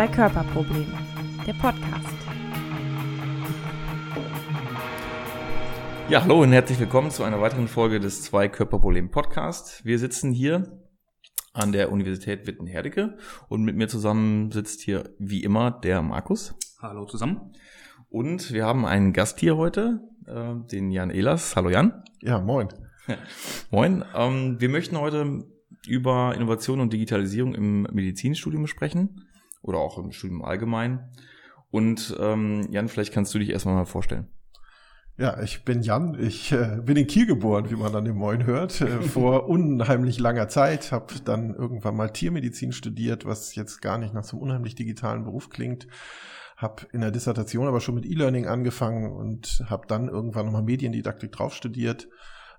Zwei Körperprobleme, der Podcast. Ja, hallo und herzlich willkommen zu einer weiteren Folge des Zwei Körperproblem Podcast. Wir sitzen hier an der Universität Witten-Herdecke und mit mir zusammen sitzt hier wie immer der Markus. Hallo zusammen. Und wir haben einen Gast hier heute, äh, den Jan Ehlers. Hallo Jan. Ja, moin. moin. Ähm, wir möchten heute über Innovation und Digitalisierung im Medizinstudium sprechen oder auch im Studium allgemein. Und ähm, Jan, vielleicht kannst du dich erstmal mal vorstellen. Ja, ich bin Jan. Ich äh, bin in Kiel geboren, wie man an dem Moin hört, äh, vor unheimlich langer Zeit. Habe dann irgendwann mal Tiermedizin studiert, was jetzt gar nicht nach so einem unheimlich digitalen Beruf klingt. Habe in der Dissertation aber schon mit E-Learning angefangen und habe dann irgendwann nochmal Mediendidaktik drauf studiert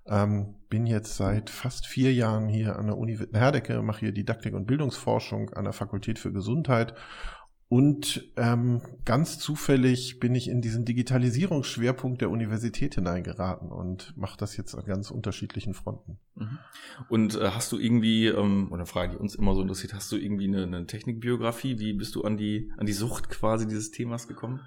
ähm, bin jetzt seit fast vier Jahren hier an der Uni Wittenherdecke, mache hier Didaktik und Bildungsforschung an der Fakultät für Gesundheit. Und ähm, ganz zufällig bin ich in diesen Digitalisierungsschwerpunkt der Universität hineingeraten und mache das jetzt an ganz unterschiedlichen Fronten. Mhm. Und äh, hast du irgendwie, ähm, oder Frage, die uns immer so interessiert, hast du irgendwie eine, eine Technikbiografie? Wie bist du an die, an die Sucht quasi dieses Themas gekommen?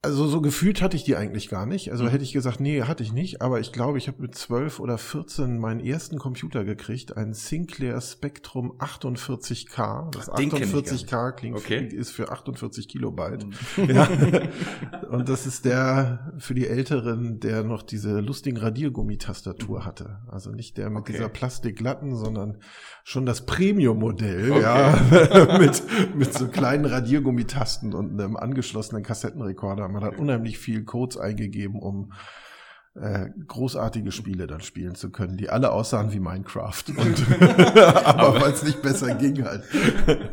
Also so gefühlt hatte ich die eigentlich gar nicht. Also mhm. hätte ich gesagt, nee, hatte ich nicht. Aber ich glaube, ich habe mit 12 oder 14 meinen ersten Computer gekriegt, einen Sinclair Spectrum 48K. Das 48K klingt okay. für, ist für 48 Kilobyte. Mhm. Ja. Und das ist der für die Älteren, der noch diese lustigen Radiergummitastatur mhm. hatte. Also nicht der mit okay. dieser Plastikglatten, sondern schon das Premium-Modell, okay. ja, mit, mit so kleinen Radiergummitasten und einem angeschlossenen Kassettenrekorder man hat unheimlich viel Codes eingegeben, um äh, großartige Spiele dann spielen zu können, die alle aussahen wie Minecraft. Und, aber, aber weil es nicht besser ging halt.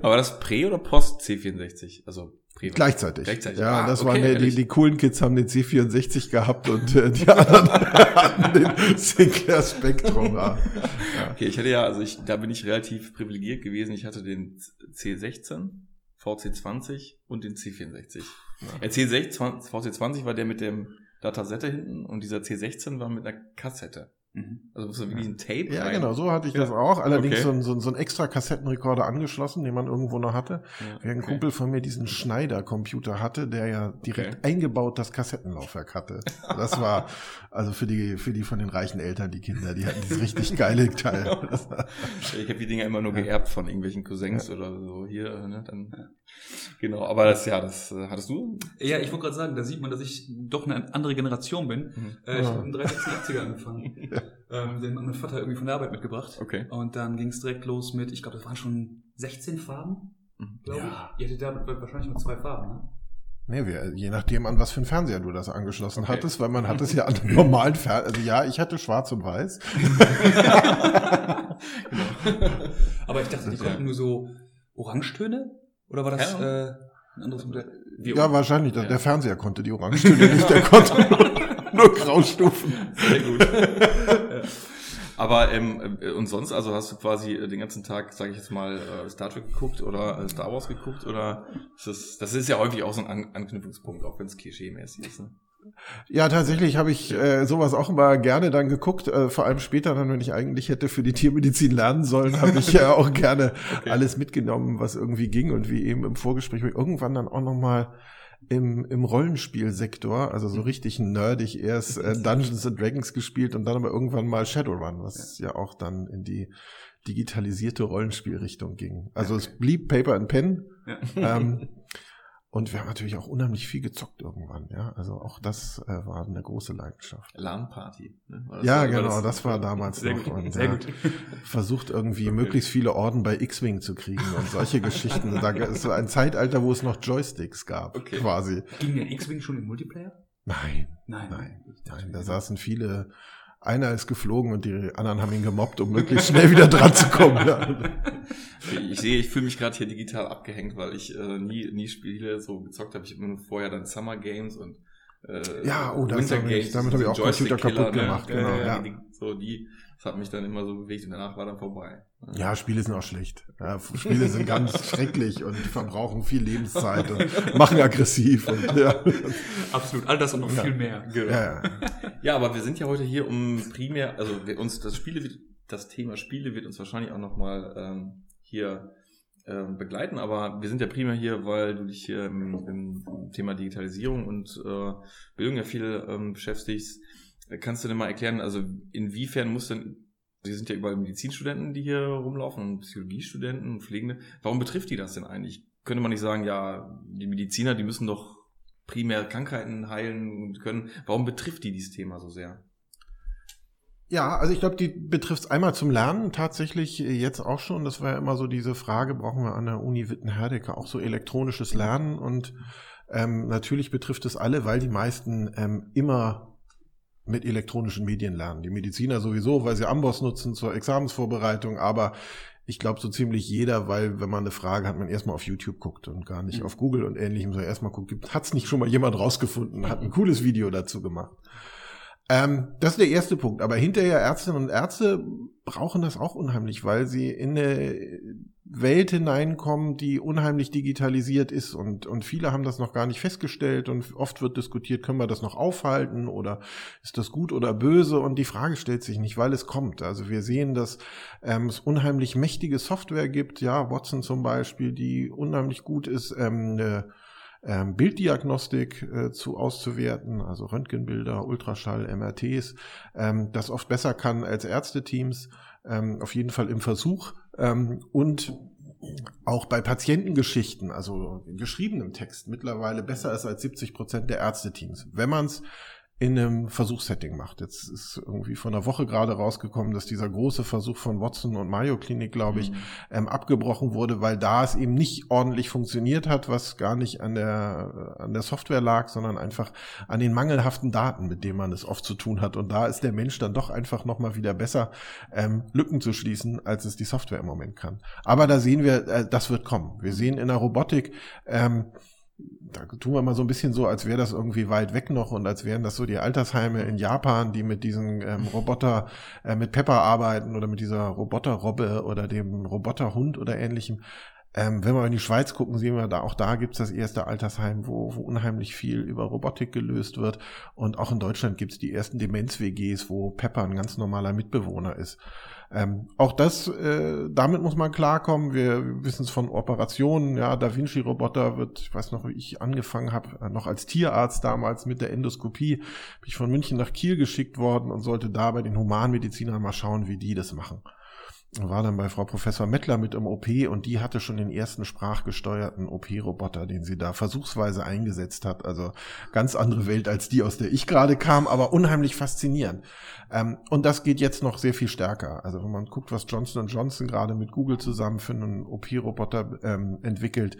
Aber das Prä- oder Post-C64? Also Prä Gleichzeitig. Gleichzeitig. Ja, ah, das okay, waren die, die coolen Kids haben den C64 gehabt und äh, die anderen hatten den Sinclair Spectrum. Ja. Okay, ich hatte ja, also ich, da bin ich relativ privilegiert gewesen. Ich hatte den C16, VC20 und den C64. Der C16, VC20 war der mit dem Datasette hinten und dieser C16 war mit einer Kassette. Mhm. Also muss wirklich ein Tape Ja, rein. genau, so hatte ich ja. das auch. Allerdings okay. so, ein, so, ein, so ein extra Kassettenrekorder angeschlossen, den man irgendwo noch hatte. Ja, Während ein Kumpel von mir diesen Schneider-Computer hatte, der ja direkt okay. eingebaut das Kassettenlaufwerk hatte. Das war also für die, für die von den reichen Eltern, die Kinder, die hatten dieses richtig geile Teil. ich habe die Dinger immer nur geerbt von irgendwelchen Cousins ja. oder so hier. Ne? Dann, genau, aber das, ja, das äh, hattest du? Ja, ich wollte gerade sagen, da sieht man, dass ich doch eine andere Generation bin. Mhm. Äh, ich habe in den 30 er angefangen. Ähm, den hat mein Vater irgendwie von der Arbeit mitgebracht. Okay. Und dann ging es direkt los mit, ich glaube, das waren schon 16 Farben, mhm. glaube ja. ich. Ihr hattet da wahrscheinlich nur zwei Farben, ne? Nee, wir, je nachdem, an was für einen Fernseher du das angeschlossen okay. hattest, weil man hat es ja an einem normalen Fernseher. Also ja, ich hatte schwarz und weiß. genau. Aber ich dachte, die konnten nur so Orangetöne? Oder war das ja. äh, ein anderes Modell? Ja, wahrscheinlich. Ja. Der Fernseher konnte die Orangetöne nicht, der konnte nur Graustufen. Sehr gut. Aber ähm, äh, und sonst, also hast du quasi äh, den ganzen Tag, sage ich jetzt mal, äh, Star Trek geguckt oder Star Wars geguckt oder ist das, das ist ja häufig auch so ein An Anknüpfungspunkt, auch wenn es klischee-mäßig ist. Ne? Ja, tatsächlich habe ich äh, sowas auch immer gerne dann geguckt. Äh, vor allem später dann, wenn ich eigentlich hätte für die Tiermedizin lernen sollen, habe ich ja auch gerne okay. alles mitgenommen, was irgendwie ging und wie eben im Vorgespräch irgendwann dann auch noch mal im, im Rollenspielsektor, also so mhm. richtig nerdig, erst äh, Dungeons and Dragons gespielt und dann aber irgendwann mal Shadowrun, was ja, ja auch dann in die digitalisierte Rollenspielrichtung ging. Also okay. es blieb Paper and Pen. Ja. Ähm, Und wir haben natürlich auch unheimlich viel gezockt irgendwann, ja. Also auch das äh, war eine große Leidenschaft. LAN-Party. Ne? Ja, war, genau, das, das, war damals sehr noch. Gut, und, sehr ja, gut. versucht irgendwie okay. möglichst viele Orden bei X-Wing zu kriegen und solche Geschichten. Da ist so ein Zeitalter, wo es noch Joysticks gab, okay. quasi. Ging der X-Wing schon im Multiplayer? Nein, nein, nein. nein da saßen viele einer ist geflogen und die anderen haben ihn gemobbt, um möglichst schnell wieder dran zu kommen. Ja. Ich sehe, ich fühle mich gerade hier digital abgehängt, weil ich äh, nie, nie Spiele so gezockt habe. Ich habe nur vorher dann Summer Games und äh, ja, oh, das Winter Games, damit habe ich auch Computer kaputt ne? gemacht. Genau, ja, ja. So die, das hat mich dann immer so bewegt und danach war dann vorbei. Ja, Spiele sind auch schlecht. Ja, Spiele sind ganz schrecklich und verbrauchen viel Lebenszeit und machen aggressiv. Und, ja. Absolut, all das und noch ja. viel mehr. Genau. Ja, ja, aber wir sind ja heute hier, um primär, also wir, uns das Spiele, das Thema Spiele wird uns wahrscheinlich auch nochmal ähm, hier äh, begleiten, aber wir sind ja primär hier, weil du dich hier im, im Thema Digitalisierung und äh, Bildung ja viel ähm, beschäftigst. Kannst du denn mal erklären, also inwiefern muss denn, Sie sind ja überall Medizinstudenten, die hier rumlaufen und Psychologiestudenten und Pflegende. Warum betrifft die das denn eigentlich? Könnte man nicht sagen, ja, die Mediziner, die müssen doch primär Krankheiten heilen können. Warum betrifft die dieses Thema so sehr? Ja, also ich glaube, die betrifft es einmal zum Lernen tatsächlich jetzt auch schon. Das war ja immer so diese Frage, brauchen wir an der Uni Wittenherdecke auch so elektronisches Lernen? Und ähm, natürlich betrifft es alle, weil die meisten ähm, immer mit elektronischen Medien lernen. Die Mediziner sowieso, weil sie Amboss nutzen zur Examensvorbereitung, aber ich glaube so ziemlich jeder, weil wenn man eine Frage hat, man erstmal auf YouTube guckt und gar nicht mhm. auf Google und ähnlichem, so erstmal guckt, hat es nicht schon mal jemand rausgefunden, hat ein cooles Video dazu gemacht. Ähm, das ist der erste Punkt. Aber hinterher Ärztinnen und Ärzte brauchen das auch unheimlich, weil sie in eine Welt hineinkommen, die unheimlich digitalisiert ist. Und, und viele haben das noch gar nicht festgestellt. Und oft wird diskutiert, können wir das noch aufhalten oder ist das gut oder böse? Und die Frage stellt sich nicht, weil es kommt. Also wir sehen, dass ähm, es unheimlich mächtige Software gibt, ja, Watson zum Beispiel, die unheimlich gut ist, ähm, eine ähm, Bilddiagnostik äh, zu auszuwerten, also Röntgenbilder, Ultraschall, MRTs, ähm, das oft besser kann als Ärzteteams, ähm, auf jeden Fall im Versuch ähm, und auch bei Patientengeschichten, also in geschriebenem Text, mittlerweile besser ist als 70 Prozent der Ärzteteams. Wenn man es in einem Versuchssetting macht. Jetzt ist irgendwie von einer Woche gerade rausgekommen, dass dieser große Versuch von Watson und Mayo Klinik, glaube ich, mhm. ähm, abgebrochen wurde, weil da es eben nicht ordentlich funktioniert hat, was gar nicht an der, an der Software lag, sondern einfach an den mangelhaften Daten, mit denen man es oft zu tun hat. Und da ist der Mensch dann doch einfach nochmal wieder besser, ähm, Lücken zu schließen, als es die Software im Moment kann. Aber da sehen wir, äh, das wird kommen. Wir sehen in der Robotik, ähm, da tun wir mal so ein bisschen so, als wäre das irgendwie weit weg noch und als wären das so die Altersheime in Japan, die mit diesen ähm, Roboter, äh, mit Pepper arbeiten oder mit dieser Roboterrobbe oder dem Roboterhund oder ähnlichem. Ähm, wenn wir in die Schweiz gucken, sehen wir da, auch da gibt's das erste Altersheim, wo, wo unheimlich viel über Robotik gelöst wird. Und auch in Deutschland gibt's die ersten Demenz-WGs, wo Pepper ein ganz normaler Mitbewohner ist. Ähm, auch das, äh, damit muss man klarkommen. Wir wissen es von Operationen. Ja, Da Vinci-Roboter wird, ich weiß noch, wie ich angefangen habe, äh, noch als Tierarzt damals mit der Endoskopie, bin ich von München nach Kiel geschickt worden und sollte da bei den Humanmedizinern mal schauen, wie die das machen war dann bei Frau Professor Mettler mit im OP und die hatte schon den ersten sprachgesteuerten OP-Roboter, den sie da versuchsweise eingesetzt hat. Also ganz andere Welt als die, aus der ich gerade kam, aber unheimlich faszinierend. Ähm, und das geht jetzt noch sehr viel stärker. Also wenn man guckt, was Johnson Johnson gerade mit Google zusammen für einen OP-Roboter ähm, entwickelt,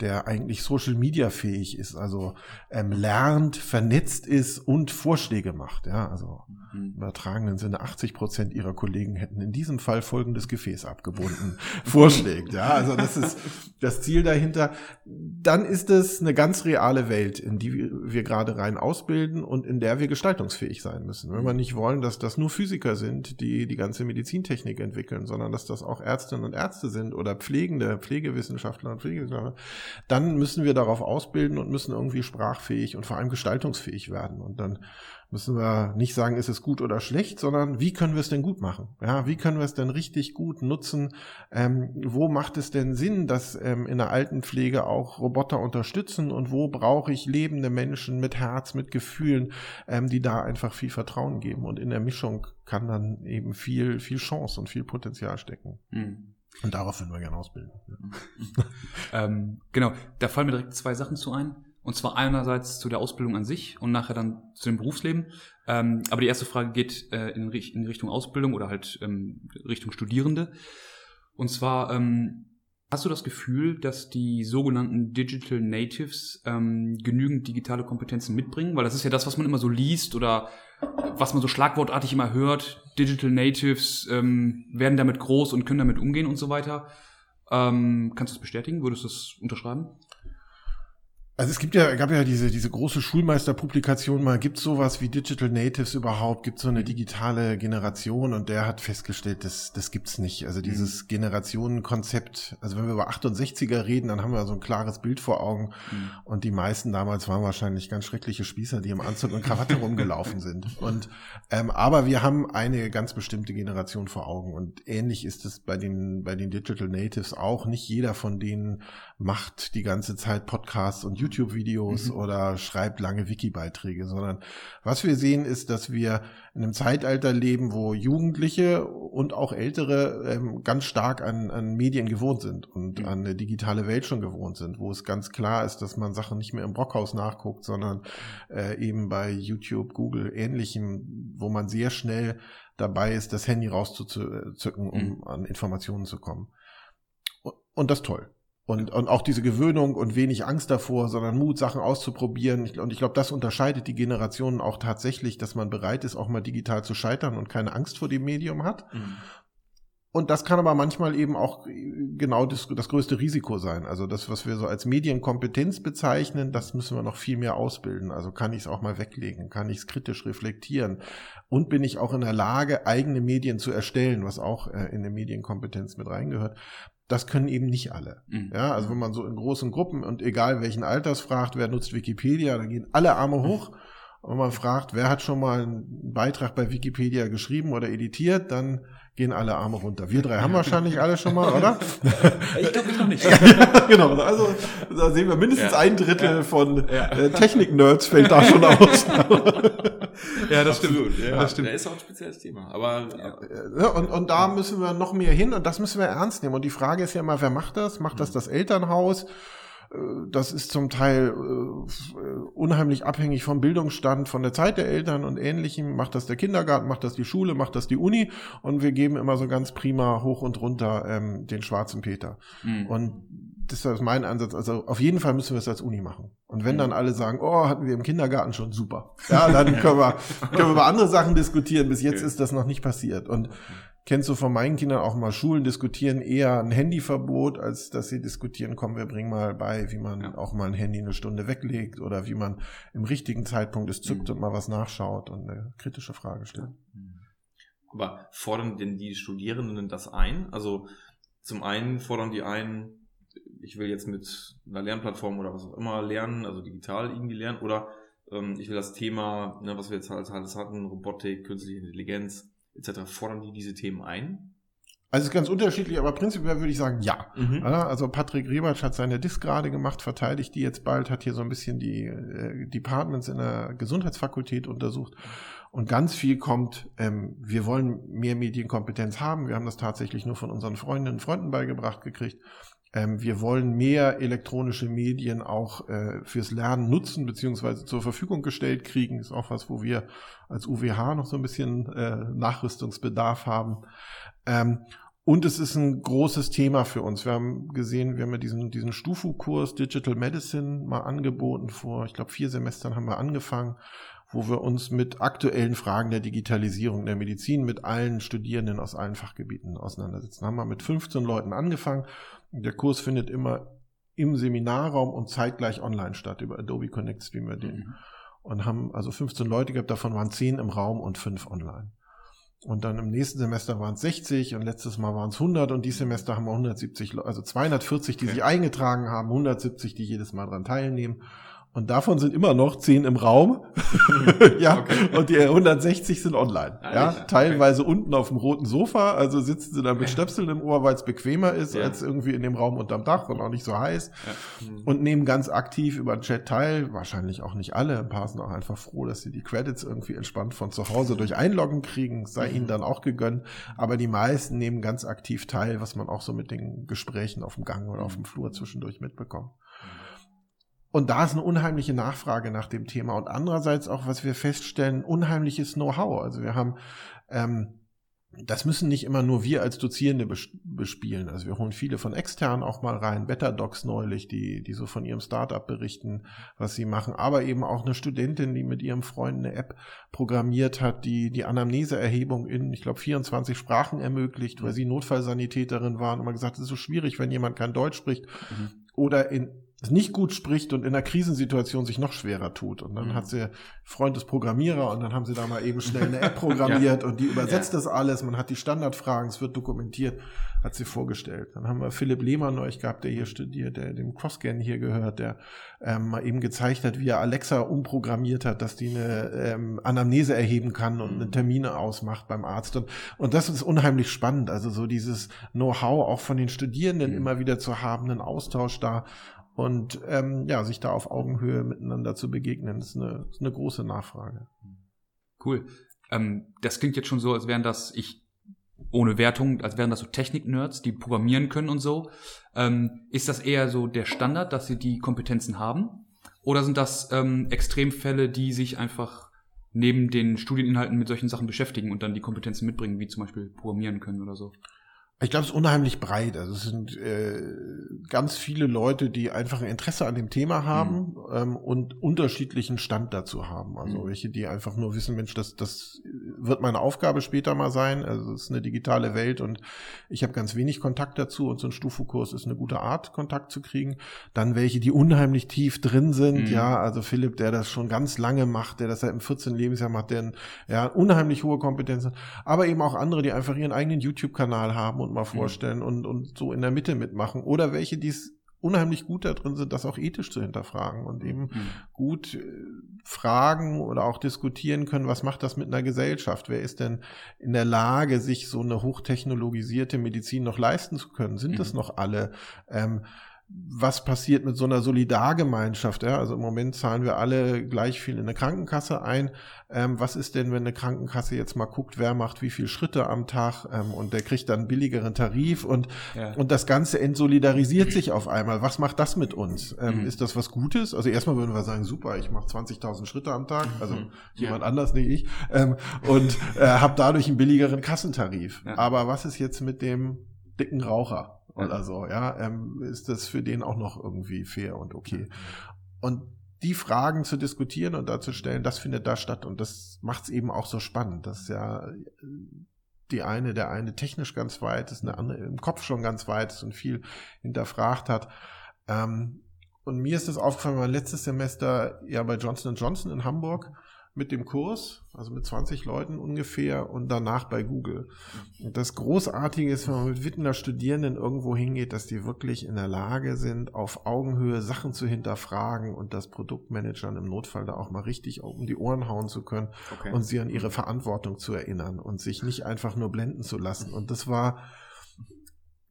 der eigentlich Social Media fähig ist, also ähm, lernt, vernetzt ist und Vorschläge macht. Ja, also mhm. im übertragenen Sinne 80 Prozent ihrer Kollegen hätten in diesem Fall folgendes Gefäß abgebunden, vorschlägt. Ja, also das ist das Ziel dahinter. Dann ist es eine ganz reale Welt, in die wir gerade rein ausbilden und in der wir gestaltungsfähig sein müssen. Wenn wir nicht wollen, dass das nur Physiker sind, die die ganze Medizintechnik entwickeln, sondern dass das auch Ärztinnen und Ärzte sind oder Pflegende, Pflegewissenschaftler und Pflegewissenschaftler, dann müssen wir darauf ausbilden und müssen irgendwie sprachfähig und vor allem gestaltungsfähig werden. Und dann müssen wir nicht sagen, ist es gut oder schlecht, sondern wie können wir es denn gut machen? Ja, wie können wir es denn richtig gut nutzen? Ähm, wo macht es denn Sinn, dass ähm, in der Altenpflege auch Roboter unterstützen und wo brauche ich lebende Menschen mit Herz, mit Gefühlen, ähm, die da einfach viel Vertrauen geben? Und in der Mischung kann dann eben viel, viel Chance und viel Potenzial stecken. Mhm. Und darauf würden wir gerne ausbilden. Ähm, genau, da fallen mir direkt zwei Sachen zu ein. Und zwar einerseits zu der Ausbildung an sich und nachher dann zu dem Berufsleben. Ähm, aber die erste Frage geht äh, in, in, Richtung Ausbildung oder halt ähm, Richtung Studierende. Und zwar, ähm, hast du das Gefühl, dass die sogenannten Digital Natives ähm, genügend digitale Kompetenzen mitbringen? Weil das ist ja das, was man immer so liest oder was man so schlagwortartig immer hört, Digital Natives ähm, werden damit groß und können damit umgehen und so weiter. Ähm, kannst du das bestätigen? Würdest du das unterschreiben? Also es gibt ja, gab ja diese, diese große Schulmeisterpublikation mal, gibt sowas wie Digital Natives überhaupt, gibt so eine digitale Generation und der hat festgestellt, das, das gibt's nicht. Also dieses mhm. Generationenkonzept, also wenn wir über 68er reden, dann haben wir so ein klares Bild vor Augen mhm. und die meisten damals waren wahrscheinlich ganz schreckliche Spießer, die im Anzug und Krawatte rumgelaufen sind. Und ähm, aber wir haben eine ganz bestimmte Generation vor Augen und ähnlich ist es bei den, bei den Digital Natives auch. Nicht jeder von denen macht die ganze Zeit Podcasts und YouTube-Videos mhm. oder schreibt lange Wiki-Beiträge, sondern was wir sehen ist, dass wir in einem Zeitalter leben, wo Jugendliche und auch Ältere ähm, ganz stark an, an Medien gewohnt sind und mhm. an eine digitale Welt schon gewohnt sind, wo es ganz klar ist, dass man Sachen nicht mehr im Brockhaus nachguckt, sondern äh, eben bei YouTube, Google, ähnlichem, wo man sehr schnell dabei ist, das Handy rauszuzücken, um mhm. an Informationen zu kommen. Und das ist toll. Und, und auch diese Gewöhnung und wenig Angst davor, sondern Mut, Sachen auszuprobieren. Und ich glaube, das unterscheidet die Generationen auch tatsächlich, dass man bereit ist, auch mal digital zu scheitern und keine Angst vor dem Medium hat. Mhm. Und das kann aber manchmal eben auch genau das, das größte Risiko sein. Also das, was wir so als Medienkompetenz bezeichnen, das müssen wir noch viel mehr ausbilden. Also kann ich es auch mal weglegen, kann ich es kritisch reflektieren und bin ich auch in der Lage, eigene Medien zu erstellen, was auch äh, in der Medienkompetenz mit reingehört das können eben nicht alle. Mhm. Ja, also wenn man so in großen Gruppen und egal welchen Alters fragt, wer nutzt Wikipedia, dann gehen alle Arme hoch. Und man fragt, wer hat schon mal einen Beitrag bei Wikipedia geschrieben oder editiert, dann gehen alle Arme runter. Wir drei haben wahrscheinlich alle schon mal, oder? Ich glaube ich noch nicht. ja, genau, also da sehen wir mindestens ja. ein Drittel ja. von äh, Technik-Nerds fällt da schon aus. ja, das Absolut, stimmt. Ja. Das stimmt. Da ist auch ein spezielles Thema. Aber ja. und, und da müssen wir noch mehr hin und das müssen wir ernst nehmen. Und die Frage ist ja immer, wer macht das? Macht das mhm. das Elternhaus? Äh, das ist zum Teil äh, unheimlich abhängig vom Bildungsstand, von der Zeit der Eltern und ähnlichem. Macht das der Kindergarten, macht das die Schule, macht das die Uni und wir geben immer so ganz prima hoch und runter ähm, den schwarzen Peter. Mhm. Und das ist mein Ansatz. Also auf jeden Fall müssen wir es als Uni machen. Und wenn mhm. dann alle sagen, oh, hatten wir im Kindergarten schon super. Ja, dann können wir, können wir über andere Sachen diskutieren. Bis jetzt ist das noch nicht passiert. Und kennst du von meinen Kindern auch mal Schulen diskutieren eher ein Handyverbot, als dass sie diskutieren, komm, wir bringen mal bei, wie man ja. auch mal ein Handy eine Stunde weglegt oder wie man im richtigen Zeitpunkt es zückt mhm. und mal was nachschaut und eine kritische Frage stellt. Mhm. Aber fordern denn die Studierenden das ein? Also zum einen fordern die ein, ich will jetzt mit einer Lernplattform oder was auch immer lernen, also digital irgendwie lernen, oder ähm, ich will das Thema, ne, was wir jetzt alles hatten, Robotik, künstliche Intelligenz, etc. Fordern die diese Themen ein? Also es ist ganz unterschiedlich, aber prinzipiell würde ich sagen, ja. Mhm. Also Patrick Rebatsch hat seine Disk gerade gemacht, verteidigt die jetzt bald, hat hier so ein bisschen die äh, Departments in der Gesundheitsfakultät untersucht. Und ganz viel kommt, ähm, wir wollen mehr Medienkompetenz haben. Wir haben das tatsächlich nur von unseren Freundinnen und Freunden beigebracht gekriegt. Ähm, wir wollen mehr elektronische Medien auch äh, fürs Lernen nutzen, beziehungsweise zur Verfügung gestellt kriegen. Ist auch was, wo wir als UWH noch so ein bisschen äh, Nachrüstungsbedarf haben. Ähm, und es ist ein großes Thema für uns. Wir haben gesehen, wir haben ja diesen, diesen Stufu-Kurs Digital Medicine mal angeboten. Vor, ich glaube, vier Semestern haben wir angefangen, wo wir uns mit aktuellen Fragen der Digitalisierung der Medizin mit allen Studierenden aus allen Fachgebieten auseinandersetzen. Haben wir mit 15 Leuten angefangen der Kurs findet immer im Seminarraum und zeitgleich online statt. Über Adobe Connect streamen wir den. Mhm. Und haben also 15 Leute gehabt, davon waren 10 im Raum und 5 online. Und dann im nächsten Semester waren es 60 und letztes Mal waren es 100 und dieses Semester haben wir 170, also 240, die okay. sich eingetragen haben, 170, die jedes Mal dran teilnehmen. Und davon sind immer noch zehn im Raum. ja, okay. und die 160 sind online. Ah, ja, teilweise okay. unten auf dem roten Sofa, also sitzen sie da mit Stöpseln im Ohr, weil es bequemer ist ja. als irgendwie in dem Raum unterm Dach und auch nicht so heiß. Ja. Mhm. Und nehmen ganz aktiv über den Chat teil. Wahrscheinlich auch nicht alle. Ein paar sind auch einfach froh, dass sie die Credits irgendwie entspannt von zu Hause durch Einloggen kriegen. Sei mhm. ihnen dann auch gegönnt. Aber die meisten nehmen ganz aktiv teil, was man auch so mit den Gesprächen auf dem Gang oder auf dem Flur zwischendurch mitbekommt. Und da ist eine unheimliche Nachfrage nach dem Thema. Und andererseits auch, was wir feststellen, unheimliches Know-how. Also wir haben, ähm, das müssen nicht immer nur wir als Dozierende bespielen. Also wir holen viele von extern auch mal rein. Better Docs neulich, die, die so von ihrem Startup berichten, was sie machen. Aber eben auch eine Studentin, die mit ihrem Freund eine App programmiert hat, die die Anamneseerhebung in, ich glaube, 24 Sprachen ermöglicht, weil sie Notfallsanitäterin waren und man gesagt, es ist so schwierig, wenn jemand kein Deutsch spricht. Mhm. Oder in nicht gut spricht und in einer Krisensituation sich noch schwerer tut. Und dann Mhm. hat sie Freund des Programmierer und dann haben sie da mal eben schnell eine App programmiert und die übersetzt das alles. Man hat die Standardfragen, es wird dokumentiert, hat sie vorgestellt. Dann haben wir Philipp Lehmann neulich gehabt, der hier studiert, der dem CrossGen hier gehört, der ähm, mal eben gezeigt hat, wie er Alexa umprogrammiert hat, dass die eine ähm, Anamnese erheben kann und eine Termine ausmacht beim Arzt. Und, und das ist unheimlich spannend. Also so dieses Know-how auch von den Studierenden Mhm. immer wieder zu haben, einen Austausch da und ähm, ja, sich da auf Augenhöhe miteinander zu begegnen, ist eine, ist eine große Nachfrage. Cool. Ähm, das klingt jetzt schon so, als wären das, ich, ohne Wertung, als wären das so Technik-Nerds, die programmieren können und so. Ähm, ist das eher so der Standard, dass sie die Kompetenzen haben? Oder sind das ähm, Extremfälle, die sich einfach neben den Studieninhalten mit solchen Sachen beschäftigen und dann die Kompetenzen mitbringen, wie zum Beispiel programmieren können oder so? Ich glaube, es ist unheimlich breit. Also es sind äh, ganz viele Leute, die einfach ein Interesse an dem Thema haben ähm, und unterschiedlichen Stand dazu haben. Also Mhm. welche, die einfach nur wissen, Mensch, das, das wird meine Aufgabe später mal sein. Also es ist eine digitale Welt und ich habe ganz wenig Kontakt dazu und so ein Stufokurs ist eine gute Art, Kontakt zu kriegen. Dann welche, die unheimlich tief drin sind. Mhm. Ja, also Philipp, der das schon ganz lange macht, der das seit dem 14. Lebensjahr macht, der ja unheimlich hohe Kompetenz hat. Aber eben auch andere, die einfach ihren eigenen YouTube-Kanal haben und mal vorstellen und, und so in der Mitte mitmachen. Oder welche, die es unheimlich gut da drin sind, das auch ethisch zu hinterfragen und eben Mhm. gut äh, fragen oder auch diskutieren können, was macht das mit einer Gesellschaft? Wer ist denn in der Lage, sich so eine hochtechnologisierte Medizin noch leisten zu können? Sind das Mhm. noch alle? Ähm, was passiert mit so einer Solidargemeinschaft? Ja? Also im Moment zahlen wir alle gleich viel in eine Krankenkasse ein. Ähm, was ist denn, wenn eine Krankenkasse jetzt mal guckt, wer macht wie viele Schritte am Tag ähm, und der kriegt dann einen billigeren Tarif und Ja. und das Ganze entsolidarisiert sich auf einmal. Was macht das mit uns? Ähm, Mhm. Ist das was Gutes? Also erstmal würden wir sagen, super, ich mache 20.000 Schritte am Tag, also Mhm. jemand anders, nicht ich, ähm, und äh, habe dadurch einen billigeren Kassentarif. Ja. Aber was ist jetzt mit dem dicken Raucher Oder so? Ja, ähm, ist das für den auch noch irgendwie fair und okay? Und die Fragen zu diskutieren und da zu stellen, das findet da statt und das macht es eben auch so spannend. Das ist ja äh, die eine, der eine technisch ganz weit ist, eine andere im Kopf schon ganz weit ist und viel hinterfragt hat. Ähm, und mir ist das aufgefallen, waren letztes Semester ja bei Johnson Johnson in Hamburg mit dem Kurs, also mit 20 Leuten ungefähr und danach bei Google. Und das Großartige ist, wenn man mit Wittener Studierenden irgendwo hingeht, dass die wirklich in der Lage sind, auf Augenhöhe Sachen zu hinterfragen und das Produktmanagern im Notfall da auch mal richtig um die Ohren hauen zu können Okay. und sie an ihre Verantwortung zu erinnern und sich nicht einfach nur blenden zu lassen. Und das war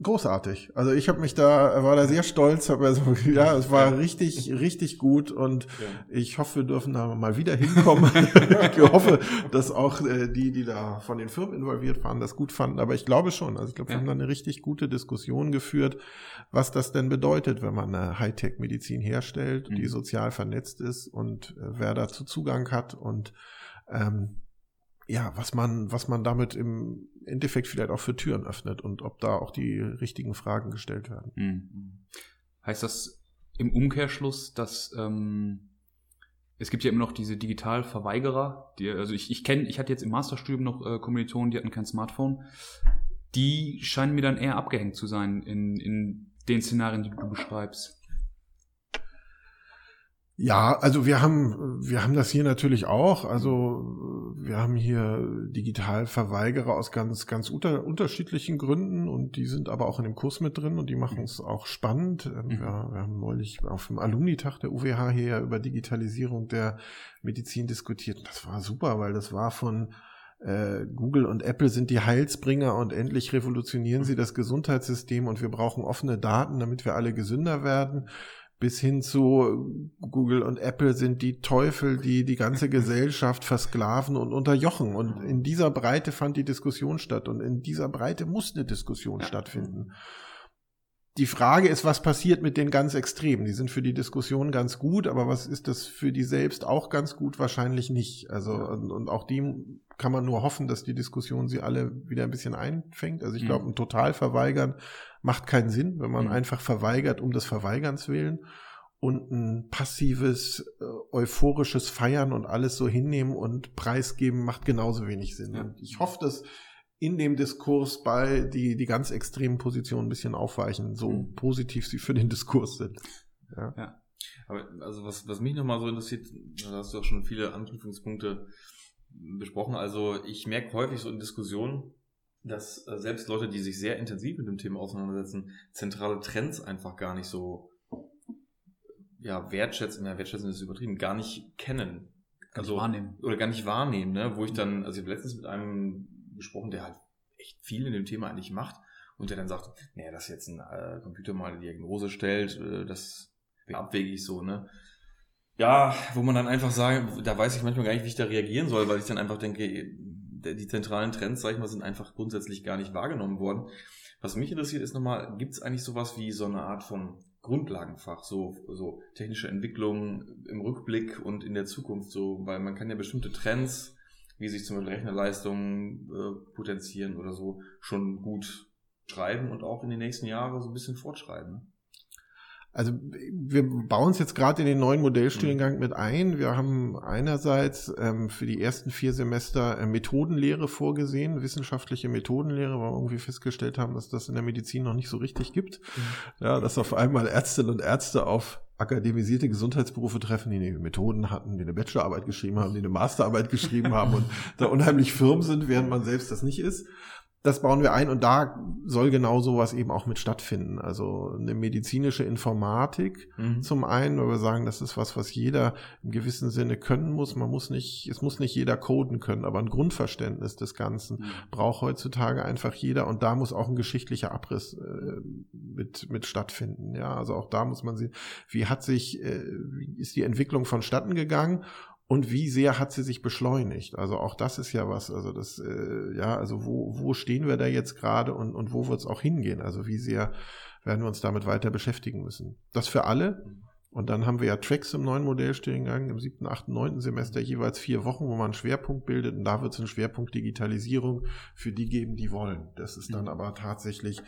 großartig. Also ich habe mich da, war da sehr stolz, hab also, ja, es war richtig, richtig gut und ich hoffe, wir dürfen da mal wieder hinkommen. ich hoffe, dass auch äh, die, die da von den Firmen involviert waren, das gut fanden. Aber ich glaube schon. Also ich glaube, wir Ja. haben da eine richtig gute Diskussion geführt, was das denn bedeutet, wenn man eine Hightech-Medizin herstellt, die Mhm. sozial vernetzt ist und äh, wer dazu Zugang hat und ähm, ja, was man, was man damit im Endeffekt vielleicht auch für Türen öffnet und ob da auch die richtigen Fragen gestellt werden. Mhm. Heißt das im Umkehrschluss, dass ähm, es gibt ja immer noch diese Digitalverweigerer, die, also ich, ich kenne, ich hatte jetzt im Masterstudium noch äh, Kommilitonen, die hatten kein Smartphone. Die scheinen mir dann eher abgehängt zu sein in, in den Szenarien, die du beschreibst. Ja, also wir haben, wir haben das hier natürlich auch. Also wir haben hier Digitalverweigerer aus ganz, ganz unter, unterschiedlichen Gründen und die sind aber auch in dem Kurs mit drin und die machen es auch spannend. Ähm, Wir, wir haben neulich auf dem Alumnitag der UWH hier über Digitalisierung der Medizin diskutiert. Das war super, weil das war von äh, Google und Apple sind die Heilsbringer und endlich revolutionieren sie das Gesundheitssystem und wir brauchen offene Daten, damit wir alle gesünder werden bis hin zu Google und Apple sind die Teufel, die die ganze Gesellschaft versklaven und unterjochen. Und in dieser Breite fand die Diskussion statt und in dieser Breite muss eine Diskussion Ja. stattfinden. Die Frage ist, was passiert mit den ganz Extremen? Die sind für die Diskussion ganz gut, aber was ist das für die selbst auch ganz gut? Wahrscheinlich nicht. Also, Ja. und, und auch die kann man nur hoffen, dass die Diskussion sie alle wieder ein bisschen einfängt. Also ich glaube, Mhm. ein total verweigern macht keinen Sinn, wenn man Mhm. einfach verweigert um des Verweigerns willen und ein passives, äh, euphorisches Feiern und alles so hinnehmen und preisgeben macht genauso wenig Sinn. Ja. Und ich hoffe, dass in dem Diskurs bei die, die ganz extremen Positionen ein bisschen aufweichen, so Mhm. positiv sie für den Diskurs sind. Ja. Aber also was, was mich nochmal so interessiert, da hast du auch schon viele Anknüpfungspunkte besprochen. Also ich merke häufig so in Diskussionen, dass äh, selbst Leute, die sich sehr intensiv mit dem Thema auseinandersetzen, zentrale Trends einfach gar nicht so ja, wertschätzen, ja, wertschätzen ist übertrieben, gar nicht kennen. Gar nicht also, wahrnehmen. Oder gar nicht wahrnehmen, ne? Wo ich dann, also ich habe letztens mit einem gesprochen, der halt echt viel in dem Thema eigentlich macht und der dann sagt, naja, dass jetzt ein äh, Computer mal eine Diagnose stellt, äh, das wäre abwegig so, ne? Ja, wo man dann einfach sagen, da weiß ich manchmal gar nicht, wie ich da reagieren soll, weil ich dann einfach denke, die zentralen Trends, sag ich mal, sind einfach grundsätzlich gar nicht wahrgenommen worden. Was mich interessiert ist nochmal, gibt es eigentlich sowas wie so eine Art von Grundlagenfach, so, so technische Entwicklung im Rückblick und in der Zukunft so, weil man kann ja bestimmte Trends, wie sich zum Beispiel Rechnerleistungen äh, potenzieren oder so, schon gut schreiben und auch in den nächsten Jahren so ein bisschen fortschreiben. Also wir bauen es jetzt gerade in den neuen Modellstudiengang mit ein. Wir haben einerseits ähm, für die ersten vier Semester äh, Methodenlehre vorgesehen, wissenschaftliche Methodenlehre, weil wir irgendwie festgestellt haben, dass das in der Medizin noch nicht so richtig gibt. Mhm. Ja, dass auf einmal Ärztinnen und Ärzte auf akademisierte Gesundheitsberufe treffen, die eine Methoden hatten, die eine Bachelorarbeit geschrieben haben, die eine Masterarbeit geschrieben haben und da unheimlich firm sind, während man selbst das nicht ist das bauen wir ein und da soll genau sowas eben auch mit stattfinden. Also eine medizinische Informatik mhm. zum einen, weil wir sagen, das ist was, was jeder im gewissen Sinne können muss. Man muss nicht, es muss nicht jeder coden können, aber ein Grundverständnis des Ganzen mhm. braucht heutzutage einfach jeder und da muss auch ein geschichtlicher Abriss äh, mit, mit stattfinden. Ja, also auch da muss man sehen, wie hat sich, äh, wie ist die Entwicklung vonstatten gegangen und wie sehr hat sie sich beschleunigt? Also auch das ist ja was, also das, äh, ja, also wo, wo stehen wir da jetzt gerade und, und wo wird es auch hingehen? Also wie sehr werden wir uns damit weiter beschäftigen müssen? Das für alle. Und dann haben wir ja Tracks im neuen Modellstudiengang im siebten, achten, neunten Semester jeweils vier Wochen, wo man einen Schwerpunkt bildet. Und da wird es einen Schwerpunkt Digitalisierung für die geben, die wollen. Das ist dann aber tatsächlich,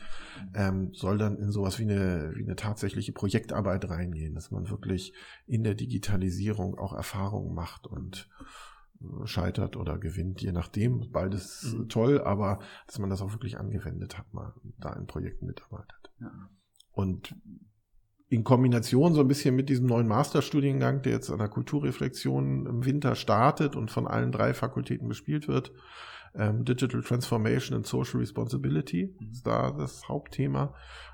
ähm, soll dann in sowas wie eine, wie eine tatsächliche Projektarbeit reingehen, dass man wirklich in der Digitalisierung auch Erfahrungen macht und äh, scheitert oder gewinnt, je nachdem. Beides mhm. toll, aber dass man das auch wirklich angewendet hat, mal da in Projekten mitarbeitet. Ja. Und in Kombination so ein bisschen mit diesem neuen Masterstudiengang, der jetzt an der Kulturreflexion im Winter startet und von allen drei Fakultäten bespielt wird. Ähm, Digital Transformation and Social Responsibility mhm. ist da das Hauptthema,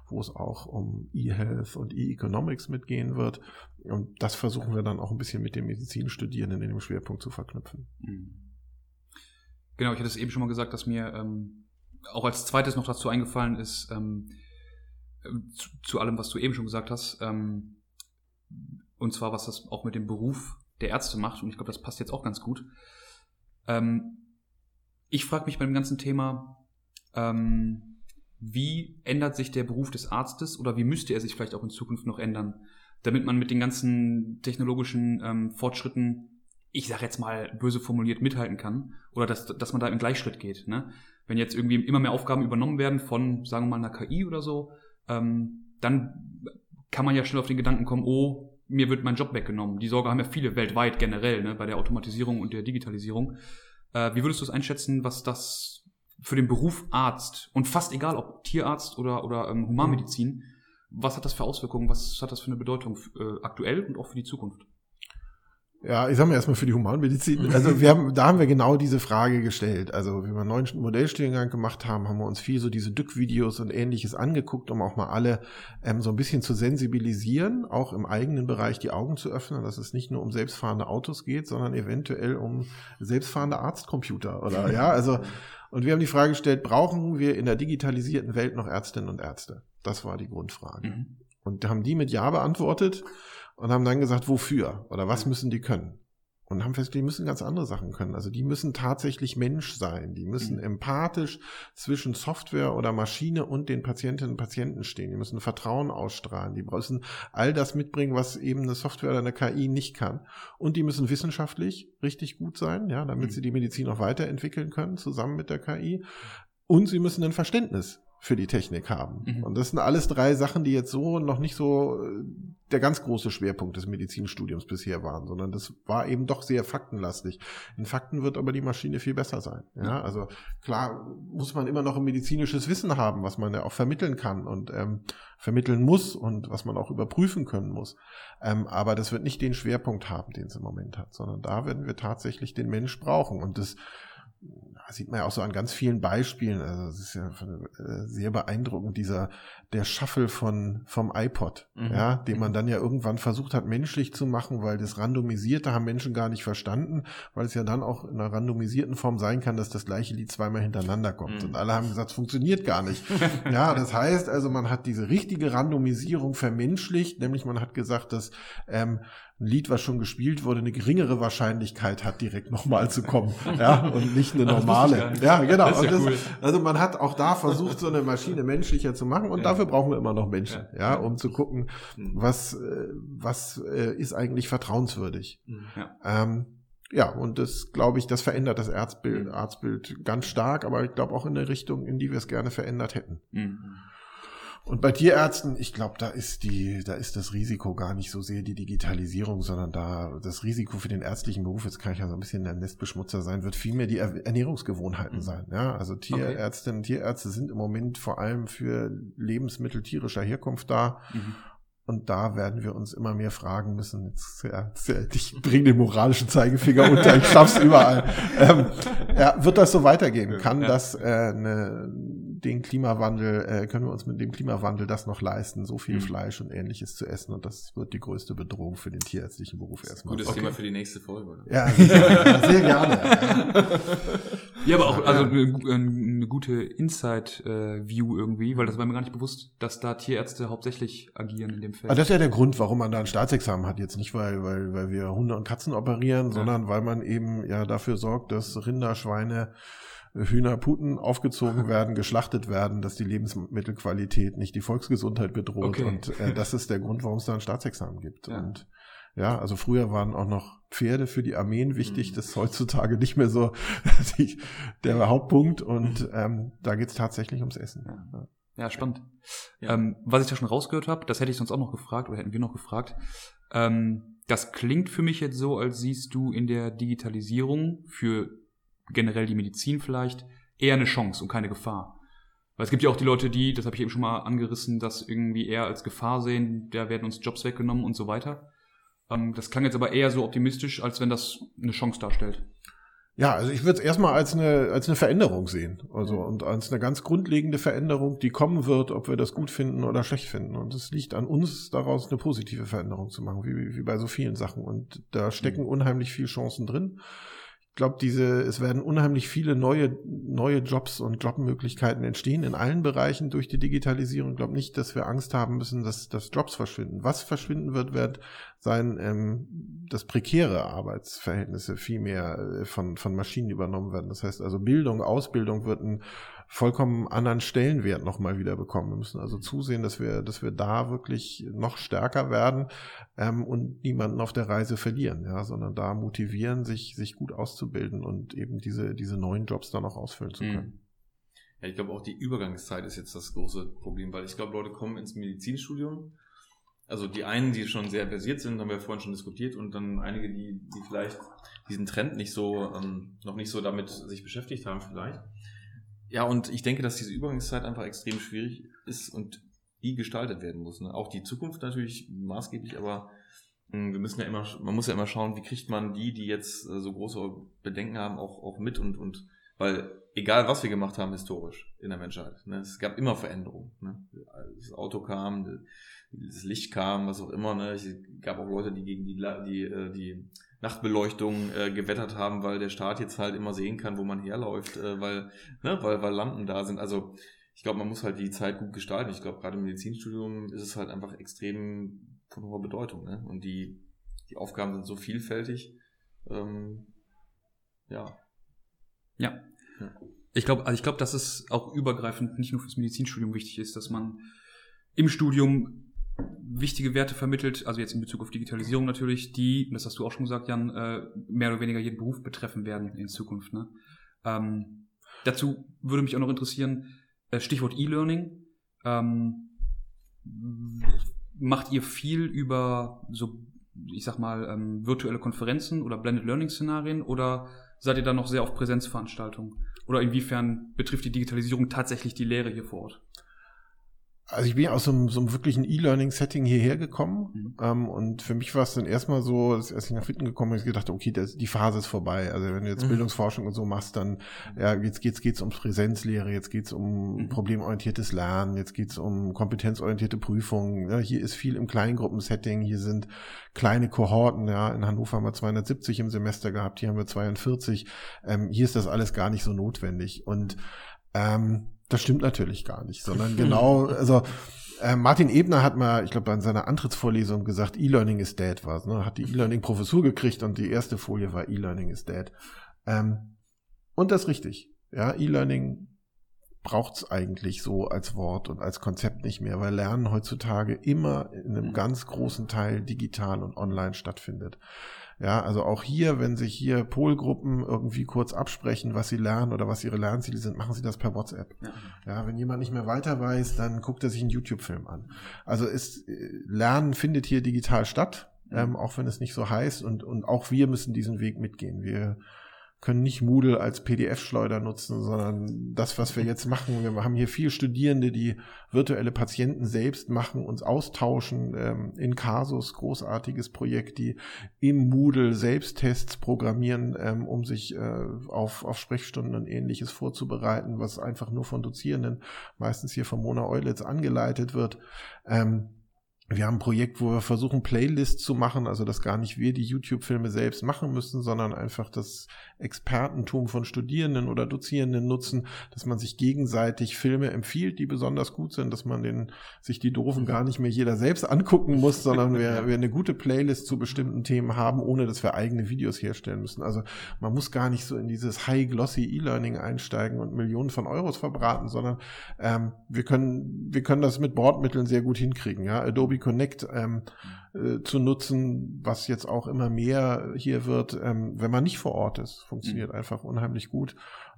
wo es auch um E-Health und E-Economics mitgehen wird. Und das versuchen wir dann auch ein bisschen mit den Medizinstudierenden in dem Schwerpunkt zu verknüpfen. Mhm. Genau, ich hatte es eben schon mal gesagt, dass mir ähm, auch als zweites noch dazu eingefallen ist, ähm, zu, zu, allem, was du eben schon gesagt hast. Ähm, und zwar, was das auch mit dem Beruf der Ärzte macht. Und ich glaube, das passt jetzt auch ganz gut. Ähm, ich frage mich beim ganzen Thema, ähm, wie ändert sich der Beruf des Arztes oder wie müsste er sich vielleicht auch in Zukunft noch ändern, damit man mit den ganzen technologischen ähm, Fortschritten, ich sage jetzt mal böse formuliert, mithalten kann oder dass, dass man da im Gleichschritt geht. Ne? Wenn jetzt irgendwie immer mehr Aufgaben übernommen werden von, sagen wir mal, einer KI oder so, ähm, dann kann man ja schnell auf den Gedanken kommen, oh, mir wird mein Job weggenommen. Die Sorge haben ja viele weltweit generell, ne, bei der Automatisierung und der Digitalisierung. Äh, wie würdest du es einschätzen, was das für den Beruf Arzt und fast egal, ob Tierarzt oder, oder ähm, Humanmedizin, was hat das für Auswirkungen, was hat das für eine Bedeutung äh, aktuell und auch für die Zukunft? Ja, ich sag mal erstmal für die Humanmedizin. Also wir haben, da haben wir genau diese Frage gestellt. Also wie wir einen neuen Modellstudiengang gemacht haben, haben wir uns viel so diese Dück-Videos und ähnliches angeguckt, um auch mal alle ähm, so ein bisschen zu sensibilisieren, auch im eigenen Bereich die Augen zu öffnen, dass es nicht nur um selbstfahrende Autos geht, sondern eventuell um selbstfahrende Arztcomputer oder ja, also und wir haben die Frage gestellt, brauchen wir in der digitalisierten Welt noch Ärztinnen und Ärzte? Das war die Grundfrage. Mhm. Und haben die mit Ja beantwortet und haben dann gesagt, wofür oder was müssen die können. Und haben festgestellt, die müssen ganz andere Sachen können. Also die müssen tatsächlich Mensch sein. Die müssen mhm. empathisch zwischen Software oder Maschine und den Patientinnen und Patienten stehen. Die müssen Vertrauen ausstrahlen. Die müssen all das mitbringen, was eben eine Software oder eine KI nicht kann. Und die müssen wissenschaftlich richtig gut sein, ja, damit mhm. sie die Medizin auch weiterentwickeln können, zusammen mit der KI. Und sie müssen ein Verständnis für die Technik haben. Mhm. Und das sind alles drei Sachen, die jetzt so noch nicht so äh, der ganz große Schwerpunkt des Medizinstudiums bisher waren, sondern das war eben doch sehr faktenlastig. In Fakten wird aber die Maschine viel besser sein. Ja, also klar muss man immer noch ein medizinisches Wissen haben, was man ja auch vermitteln kann und ähm, vermitteln muss und was man auch überprüfen können muss. Ähm, aber das wird nicht den Schwerpunkt haben, den es im Moment hat, sondern da werden wir tatsächlich den Mensch brauchen und das das sieht man ja auch so an ganz vielen Beispielen. Also es ist ja äh, sehr beeindruckend, dieser der Shuffle von vom iPod, mhm. ja, den man dann ja irgendwann versucht hat, menschlich zu machen, weil das Randomisierte haben Menschen gar nicht verstanden, weil es ja dann auch in einer randomisierten Form sein kann, dass das gleiche Lied zweimal hintereinander kommt. Mhm. Und alle haben gesagt, es funktioniert gar nicht. ja, das heißt also, man hat diese richtige Randomisierung vermenschlicht, nämlich man hat gesagt, dass ähm, ein Lied, was schon gespielt wurde, eine geringere Wahrscheinlichkeit hat, direkt nochmal zu kommen. ja, und nicht eine normale. Ja, genau. Ja das, cool. Also man hat auch da versucht, so eine Maschine menschlicher zu machen und ja. dafür brauchen wir immer noch Menschen, ja, ja um zu gucken, mhm. was, äh, was äh, ist eigentlich vertrauenswürdig. Mhm. Ja. Ähm, ja, und das, glaube ich, das verändert das Arztbild, mhm. Arztbild ganz stark, aber ich glaube auch in der Richtung, in die wir es gerne verändert hätten. Mhm. Und bei Tierärzten, ich glaube, da ist die, da ist das Risiko gar nicht so sehr die Digitalisierung, sondern da das Risiko für den ärztlichen Beruf, jetzt kann ich ja so ein bisschen der Nestbeschmutzer sein, wird vielmehr die Ernährungsgewohnheiten mhm. sein. Ja, also Tierärztinnen, okay. Tierärzte sind im Moment vor allem für Lebensmittel tierischer Herkunft da. Mhm. Und da werden wir uns immer mehr fragen müssen. Jetzt, ja, ich bringe den moralischen Zeigefinger unter, ich schaff's überall. Ähm, ja, wird das so weitergehen? Kann das äh, eine den Klimawandel, äh, können wir uns mit dem Klimawandel das noch leisten, so viel mhm. Fleisch und ähnliches zu essen. Und das wird die größte Bedrohung für den tierärztlichen Beruf erstmal. Gutes okay. Thema für die nächste Folge, oder? Ja, sehr, sehr gerne. ja, aber auch also eine, eine gute Inside-View irgendwie, weil das war mir gar nicht bewusst, dass da Tierärzte hauptsächlich agieren in dem Feld. Aber das ist ja der Grund, warum man da ein Staatsexamen hat. Jetzt nicht, weil, weil, weil wir Hunde und Katzen operieren, ja. sondern weil man eben ja dafür sorgt, dass Rinder, Schweine, Hühnerputen aufgezogen werden, geschlachtet werden, dass die Lebensmittelqualität nicht die Volksgesundheit bedroht. Okay. Und äh, das ist der Grund, warum es da ein Staatsexamen gibt. Ja. Und ja, also früher waren auch noch Pferde für die Armeen wichtig. Mhm. Das ist heutzutage nicht mehr so die, der Hauptpunkt. Und ähm, da geht es tatsächlich ums Essen. Ja. Ja, spannend. Ja. Ähm, was ich da schon rausgehört habe, das hätte ich sonst auch noch gefragt oder hätten wir noch gefragt. Ähm, das klingt für mich jetzt so, als siehst du in der Digitalisierung für generell die Medizin vielleicht, eher eine Chance und keine Gefahr. Weil es gibt ja auch die Leute, die, das habe ich eben schon mal angerissen, das irgendwie eher als Gefahr sehen, da werden uns Jobs weggenommen und so weiter. Ähm, das klang jetzt aber eher so optimistisch, als wenn das eine Chance darstellt. Ja, also ich würde es erstmal als eine, als eine Veränderung sehen. Also und als eine ganz grundlegende Veränderung, die kommen wird, ob wir das gut finden oder schlecht finden. Und es liegt an uns, daraus eine positive Veränderung zu machen, wie, wie bei so vielen Sachen. Und da stecken mhm. unheimlich viele Chancen drin glaube, diese, es werden unheimlich viele neue, neue Jobs und Jobmöglichkeiten entstehen in allen Bereichen durch die Digitalisierung. Ich glaube nicht, dass wir Angst haben müssen, dass, dass Jobs verschwinden. Was verschwinden wird, wird sein, ähm, dass prekäre Arbeitsverhältnisse viel mehr äh, von, von Maschinen übernommen werden. Das heißt also Bildung, Ausbildung wird ein vollkommen anderen Stellenwert nochmal wieder bekommen. Wir müssen also zusehen, dass wir, dass wir da wirklich noch stärker werden ähm, und niemanden auf der Reise verlieren, ja, sondern da motivieren, sich, sich gut auszubilden und eben diese, diese neuen Jobs dann auch ausfüllen zu können. Mhm. Ja, ich glaube auch die Übergangszeit ist jetzt das große Problem, weil ich glaube, Leute kommen ins Medizinstudium. Also die einen, die schon sehr versiert sind, haben wir vorhin schon diskutiert, und dann einige, die, die vielleicht diesen Trend nicht so, ähm, noch nicht so damit sich beschäftigt haben, vielleicht. Ja, und ich denke, dass diese Übergangszeit einfach extrem schwierig ist und die gestaltet werden muss. Ne? Auch die Zukunft natürlich maßgeblich, aber hm, wir müssen ja immer, man muss ja immer schauen, wie kriegt man die, die jetzt äh, so große Bedenken haben, auch, auch mit und, und weil egal was wir gemacht haben historisch in der Menschheit, ne, es gab immer Veränderungen. Ne? Das Auto kam, das Licht kam, was auch immer. Ne? Es gab auch Leute, die gegen die, die, äh, die Nachtbeleuchtung äh, gewettert haben, weil der Staat jetzt halt immer sehen kann, wo man herläuft, äh, weil, ne, weil, weil Lampen da sind. Also ich glaube, man muss halt die Zeit gut gestalten. Ich glaube, gerade im Medizinstudium ist es halt einfach extrem von hoher Bedeutung. Ne? Und die, die Aufgaben sind so vielfältig. Ähm, ja. Ja. ja. Ich glaube, also ich glaube, dass es auch übergreifend nicht nur fürs Medizinstudium wichtig ist, dass man im Studium wichtige Werte vermittelt, also jetzt in Bezug auf Digitalisierung natürlich, die, das hast du auch schon gesagt, Jan, äh, mehr oder weniger jeden Beruf betreffen werden in Zukunft. Ne? Ähm, dazu würde mich auch noch interessieren, äh, Stichwort E-Learning. Ähm, macht ihr viel über so, ich sag mal, ähm, virtuelle Konferenzen oder Blended Learning Szenarien oder seid ihr da noch sehr auf Präsenzveranstaltungen? Oder inwiefern betrifft die Digitalisierung tatsächlich die Lehre hier vor Ort? Also ich bin ja aus so einem, so einem wirklichen E-Learning-Setting hierher gekommen Mhm. ähm, und für mich war es dann erstmal so, dass als ich nach Witten gekommen bin, ich gedacht, okay, das, die Phase ist vorbei. Also wenn du jetzt Mhm. Bildungsforschung und so machst, dann ja, jetzt geht's geht's ums Präsenzlehre, jetzt geht's um Mhm. problemorientiertes Lernen, jetzt geht's um kompetenzorientierte Prüfungen. Ja, hier ist viel im Kleingruppensetting, hier sind kleine Kohorten. Ja, in Hannover haben wir 270 im Semester gehabt, hier haben wir 42. Ähm, hier ist das alles gar nicht so notwendig und ähm, das stimmt natürlich gar nicht, sondern genau, also äh, Martin Ebner hat mal, ich glaube, bei seiner Antrittsvorlesung gesagt, E-Learning is dead was, ne? Hat die E-Learning-Professur gekriegt und die erste Folie war E-Learning is dead. Ähm, und das ist richtig. Ja, E-Learning braucht's eigentlich so als Wort und als Konzept nicht mehr, weil Lernen heutzutage immer in einem ganz großen Teil digital und online stattfindet. Ja, also auch hier, wenn sich hier Polgruppen irgendwie kurz absprechen, was sie lernen oder was ihre Lernziele sind, machen sie das per WhatsApp. Ja. Ja, wenn jemand nicht mehr weiter weiß, dann guckt er sich einen YouTube-Film an. Also ist, Lernen findet hier digital statt, ähm, auch wenn es nicht so heißt und, und auch wir müssen diesen Weg mitgehen. Wir können nicht Moodle als PDF-Schleuder nutzen, sondern das, was wir jetzt machen. Wir haben hier viele Studierende, die virtuelle Patienten selbst machen, uns austauschen. Ähm, in Casus, großartiges Projekt, die im Moodle Selbsttests programmieren, ähm, um sich äh, auf, auf Sprechstunden und ähnliches vorzubereiten, was einfach nur von Dozierenden, meistens hier von Mona Eulitz angeleitet wird. Ähm, wir haben ein Projekt, wo wir versuchen, Playlists zu machen, also dass gar nicht wir die YouTube-Filme selbst machen müssen, sondern einfach das Expertentum von Studierenden oder Dozierenden nutzen, dass man sich gegenseitig Filme empfiehlt, die besonders gut sind, dass man den, sich die Doofen gar nicht mehr jeder selbst angucken muss, sondern wir, wir eine gute Playlist zu bestimmten Themen haben, ohne dass wir eigene Videos herstellen müssen. Also man muss gar nicht so in dieses high-glossy E-Learning einsteigen und Millionen von Euros verbraten, sondern ähm, wir können, wir können das mit Bordmitteln sehr gut hinkriegen. Ja? Adobe Connect ähm, äh, zu nutzen, was jetzt auch immer mehr hier wird, ähm, wenn man nicht vor Ort ist, funktioniert einfach unheimlich gut.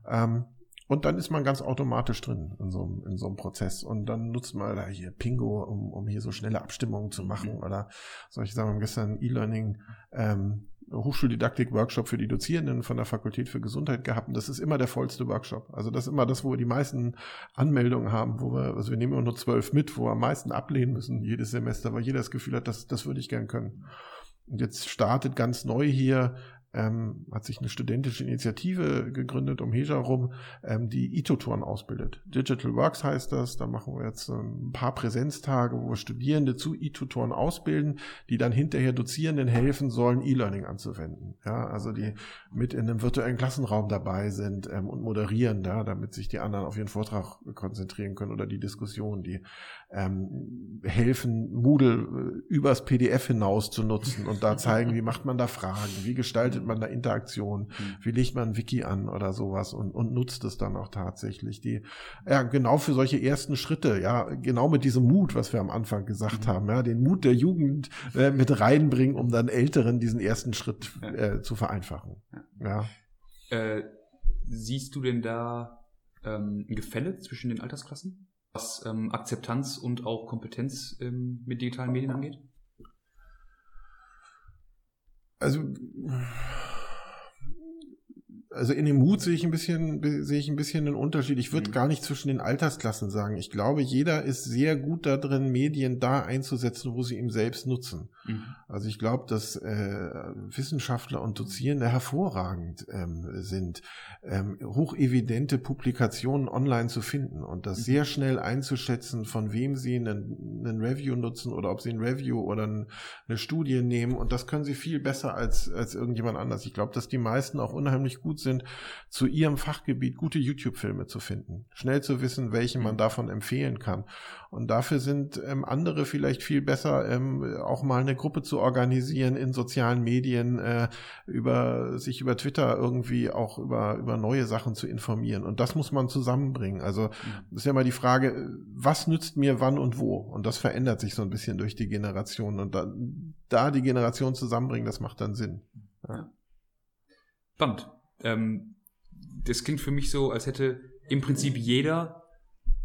Ähm, und dann ist man ganz automatisch drin in so, einem- in so einem Prozess. Und dann nutzt man da hier Pingo, um, um hier so schnelle Abstimmungen zu machen. Oder solche. Wir haben gestern E-Learning, ähm, Hochschuldidaktik-Workshop für die Dozierenden von der Fakultät für Gesundheit gehabt. Und das ist immer der vollste Workshop. Also das ist immer das, wo wir die meisten Anmeldungen haben, wo wir, also wir nehmen immer nur zwölf mit, wo wir am meisten ablehnen müssen jedes Semester, weil jeder das Gefühl hat, das, das würde ich gern können. Und jetzt startet ganz neu hier, ähm, hat sich eine studentische Initiative gegründet um Heja rum, ähm, die E-Tutoren ausbildet. Digital Works heißt das. Da machen wir jetzt ähm, ein paar Präsenztage, wo wir Studierende zu E-Tutoren ausbilden, die dann hinterher Dozierenden helfen sollen, E-Learning anzuwenden. Ja, also die mit in einem virtuellen Klassenraum dabei sind ähm, und moderieren da, damit sich die anderen auf ihren Vortrag konzentrieren können oder die Diskussion, die ähm, helfen, Moodle äh, übers PDF hinaus zu nutzen und da zeigen, wie macht man da Fragen, wie gestaltet man da Interaktion, wie legt man ein Wiki an oder sowas und, und nutzt es dann auch tatsächlich. Die, ja, genau für solche ersten Schritte, ja, genau mit diesem Mut, was wir am Anfang gesagt haben, ja, den Mut der Jugend äh, mit reinbringen, um dann Älteren diesen ersten Schritt äh, zu vereinfachen. Ja. Äh, siehst du denn da ähm, ein Gefälle zwischen den Altersklassen, was ähm, Akzeptanz und auch Kompetenz ähm, mit digitalen Medien angeht? Also, also in dem Mut sehe ich ein bisschen, sehe ich ein bisschen einen Unterschied. Ich würde Mhm. gar nicht zwischen den Altersklassen sagen. Ich glaube, jeder ist sehr gut da drin, Medien da einzusetzen, wo sie ihm selbst nutzen. Mhm. Also ich glaube, dass äh, Wissenschaftler und Dozierende hervorragend ähm, sind, ähm, hochevidente Publikationen online zu finden und das sehr schnell einzuschätzen, von wem sie einen, einen Review nutzen oder ob sie ein Review oder ein, eine Studie nehmen. Und das können sie viel besser als, als irgendjemand anders. Ich glaube, dass die meisten auch unheimlich gut sind, zu ihrem Fachgebiet gute YouTube-Filme zu finden. Schnell zu wissen, welchen man davon empfehlen kann. Und dafür sind ähm, andere vielleicht viel besser, ähm, auch mal eine Gruppe zu organisieren in sozialen Medien, äh, über sich über Twitter irgendwie auch über, über neue Sachen zu informieren. Und das muss man zusammenbringen. Also das ist ja mal die Frage, was nützt mir wann und wo? Und das verändert sich so ein bisschen durch die Generationen. Und da, da die Generation zusammenbringen, das macht dann Sinn. Spannend. Ähm, das klingt für mich so, als hätte im Prinzip jeder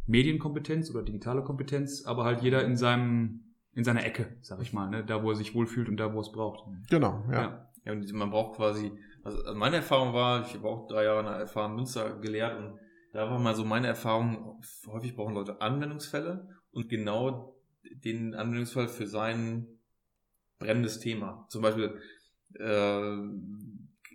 Medienkompetenz oder digitale Kompetenz, aber halt jeder in seinem in seiner Ecke, sag ich mal, ne? da wo er sich wohlfühlt und da wo er es braucht. Genau, ja. Ja. Ja, und man braucht quasi, also meine Erfahrung war, ich habe auch drei Jahre in der FH Münster gelehrt und da war mal so meine Erfahrung, häufig brauchen Leute Anwendungsfälle und genau den Anwendungsfall für sein brennendes Thema. Zum Beispiel, äh,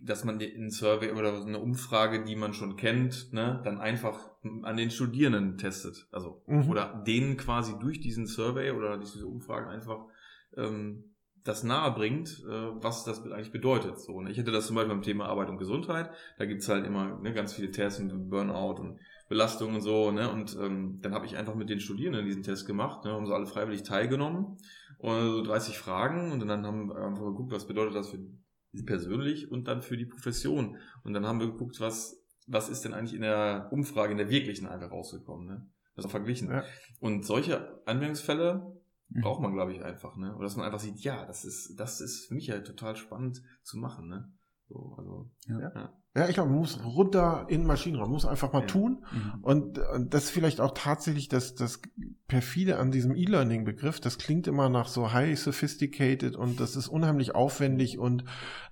dass man in Survey oder eine Umfrage, die man schon kennt, ne, dann einfach an den Studierenden testet. Also, Mhm. oder denen quasi durch diesen Survey oder diese Umfragen einfach ähm, das nahe bringt, äh, was das eigentlich bedeutet. So, ne? Ich hätte das zum Beispiel beim Thema Arbeit und Gesundheit. Da gibt's halt immer ne, ganz viele Tests und Burnout und Belastung und so. Ne? Und ähm, dann habe ich einfach mit den Studierenden diesen Test gemacht, ne? haben sie alle freiwillig teilgenommen. Und so 30 Fragen und dann haben wir einfach geguckt, was bedeutet das für persönlich und dann für die Profession. Und dann haben wir geguckt, was, was ist denn eigentlich in der Umfrage, in der wirklichen einfach rausgekommen. Ne? Das auch verglichen. Ja. Und solche Anwendungsfälle Mhm. braucht man, glaube ich, einfach, ne? Oder dass man einfach sieht, ja, das ist, das ist für mich ja total spannend zu machen, ne? So, also, Ja. Ja, ich glaube, man muss runter in den Maschinenraum, man muss einfach mal Ja. tun. Mhm. Und, und das ist vielleicht auch tatsächlich das, das perfide an diesem E-Learning-Begriff. Das klingt immer nach so high sophisticated und das ist unheimlich aufwendig und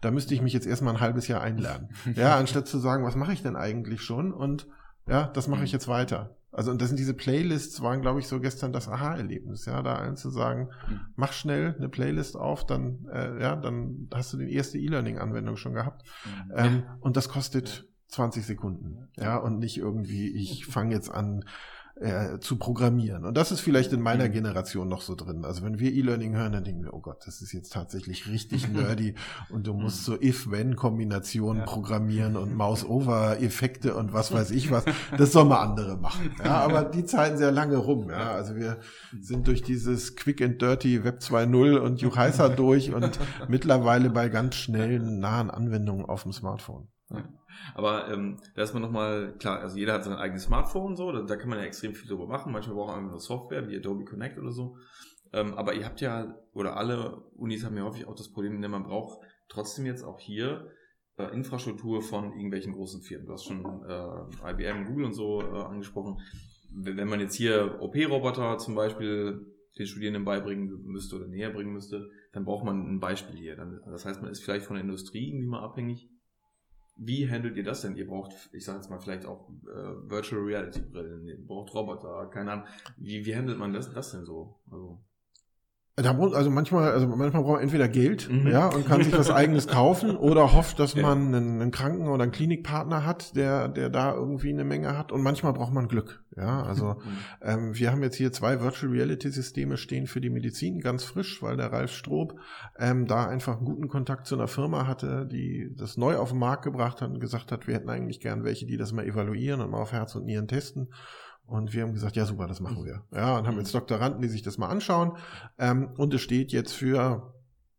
da müsste ich mich jetzt erstmal ein halbes Jahr einlernen. Ja, anstatt zu sagen, was mache ich denn eigentlich schon? Und ja, das mache ich jetzt weiter. Also, und das sind diese Playlists, waren, glaube ich, so gestern das Aha-Erlebnis, ja, da allen zu sagen, Mhm. mach schnell eine Playlist auf, dann, äh, ja, dann hast du die erste E-Learning-Anwendung schon gehabt. Ähm, und das kostet 20 Sekunden. Ja, und nicht irgendwie, ich fange jetzt an äh, zu programmieren. Und das ist vielleicht in meiner Generation noch so drin. Also wenn wir E-Learning hören, dann denken wir, oh Gott, das ist jetzt tatsächlich richtig nerdy und du musst so If-When-Kombinationen Ja. programmieren und Mouse-Over-Effekte und was weiß ich was. Das soll mal andere machen. Ja, aber die Zeiten sehr lange rum. Ja, also wir sind durch dieses Quick and Dirty Web 2.0 und Juchaisa durch und mittlerweile bei ganz schnellen, nahen Anwendungen auf dem Smartphone. Aber ähm, da ist man nochmal, klar, also jeder hat sein eigenes Smartphone so, da, da kann man ja extrem viel drüber machen. Manchmal braucht man einfach nur Software wie Adobe Connect oder so. Ähm, aber ihr habt ja, oder alle Unis haben ja häufig auch das Problem, denn man braucht trotzdem jetzt auch hier äh, Infrastruktur von irgendwelchen großen Firmen. Du hast schon äh, IBM, Google und so äh, angesprochen. Wenn man jetzt hier OP-Roboter zum Beispiel den Studierenden beibringen müsste oder näher bringen müsste, dann braucht man ein Beispiel hier. Dann, das heißt, man ist vielleicht von der Industrie irgendwie mal abhängig. Wie handelt ihr das denn? Ihr braucht, ich sage jetzt mal, vielleicht auch äh, Virtual Reality Brillen, ihr braucht Roboter, keine Ahnung. Wie, wie handelt man das, das denn so? Also, also manchmal, also manchmal braucht man entweder Geld, Mhm. ja, und kann sich was eigenes kaufen oder hofft, dass Ja. man einen, einen Kranken- oder einen Klinikpartner hat, der, der da irgendwie eine Menge hat. Und manchmal braucht man Glück, ja. Also ähm, wir haben jetzt hier zwei Virtual Reality Systeme stehen für die Medizin, ganz frisch, weil der Ralf Strob ähm, da einfach einen guten Kontakt zu einer Firma hatte, die das neu auf den Markt gebracht hat und gesagt hat, wir hätten eigentlich gern welche, die das mal evaluieren und mal auf Herz und Nieren testen. Und wir haben gesagt, ja super, das machen wir. Ja, und haben jetzt Doktoranden, die sich das mal anschauen. Ähm, und es steht jetzt für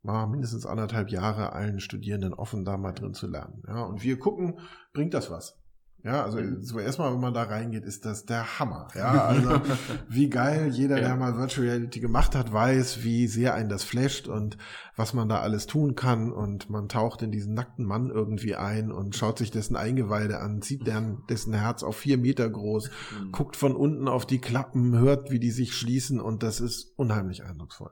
ah, mindestens anderthalb Jahre allen Studierenden offen, da mal drin zu lernen. Ja, und wir gucken, bringt das was? Ja, also so erstmal, wenn man da reingeht, ist das der Hammer. Ja, also wie geil jeder, Ja. der mal Virtual Reality gemacht hat, weiß, wie sehr einen das flasht und was man da alles tun kann. Und man taucht in diesen nackten Mann irgendwie ein und schaut sich dessen Eingeweide an, sieht deren, dessen Herz auf vier Meter groß, Mhm. guckt von unten auf die Klappen, hört, wie die sich schließen und das ist unheimlich eindrucksvoll.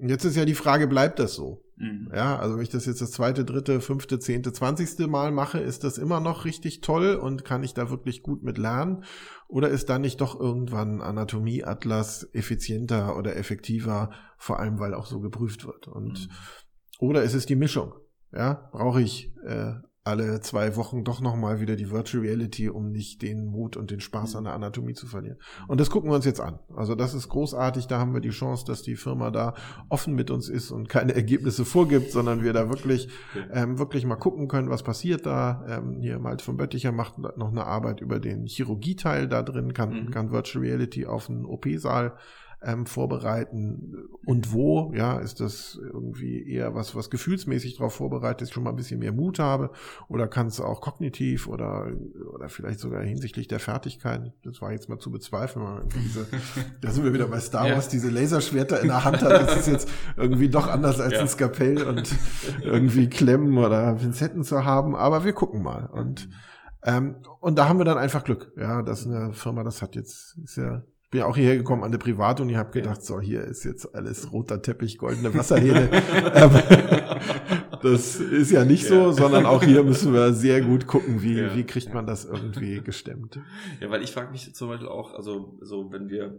Und jetzt ist ja die Frage, bleibt das so? Mhm. Ja, also wenn ich das jetzt das zweite, dritte, fünfte, zehnte, zwanzigste Mal mache, ist das immer noch richtig toll und kann ich da wirklich gut mit lernen? Oder ist da nicht doch irgendwann Anatomieatlas effizienter oder effektiver, vor allem weil auch so geprüft wird? Und Mhm. oder ist es die Mischung? Ja, brauche ich äh, alle zwei Wochen doch nochmal wieder die Virtual Reality, um nicht den Mut und den Spaß an der Anatomie zu verlieren. Und das gucken wir uns jetzt an. Also das ist großartig. Da haben wir die Chance, dass die Firma da offen mit uns ist und keine Ergebnisse vorgibt, sondern wir da wirklich, ähm, wirklich mal gucken können, was passiert da. Ähm, hier Malte von Bötticher macht noch eine Arbeit über den Chirurgieteil da drin, kann, Mhm. kann Virtual Reality auf einen OP-Saal ähm, vorbereiten. Und wo, ja, ist das irgendwie eher was, was gefühlsmäßig darauf vorbereitet ist, schon mal ein bisschen mehr Mut habe? Oder kann es auch kognitiv oder, oder vielleicht sogar hinsichtlich der Fertigkeiten, das war jetzt mal zu bezweifeln, weil diese, da sind wir wieder bei Star Ja. Wars, diese Laserschwerter in der Hand hat, das ist jetzt irgendwie doch anders als Ja. ein Skapell und irgendwie Klemmen oder Pinzetten zu haben, aber wir gucken mal. Und ähm, und da haben wir dann einfach Glück, ja, dass eine Firma das hat jetzt, ist ja bin ja auch hierher gekommen an der Privatuni, habe gedacht, so hier ist jetzt alles roter Teppich, goldene Wasserhähne. Das ist ja nicht so, sondern auch hier müssen wir sehr gut gucken, wie, Ja. wie kriegt man das irgendwie gestemmt. Ja, weil ich frage mich zum Beispiel auch, also so wenn wir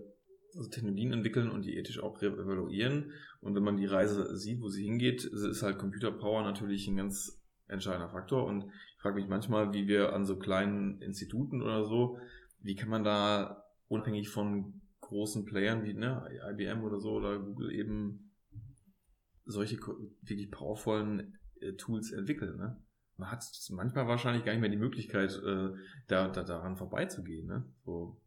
also Technologien entwickeln und die ethisch auch re- evaluieren und wenn man die Reise sieht, wo sie hingeht, ist halt Computerpower natürlich ein ganz entscheidender Faktor und ich frage mich manchmal, wie wir an so kleinen Instituten oder so, wie kann man da unabhängig von großen Playern wie ne, IBM oder so oder Google eben solche wirklich powervollen äh, Tools entwickeln, ne? Man hat manchmal wahrscheinlich gar nicht mehr die Möglichkeit, äh, da, da daran vorbeizugehen, ne? So.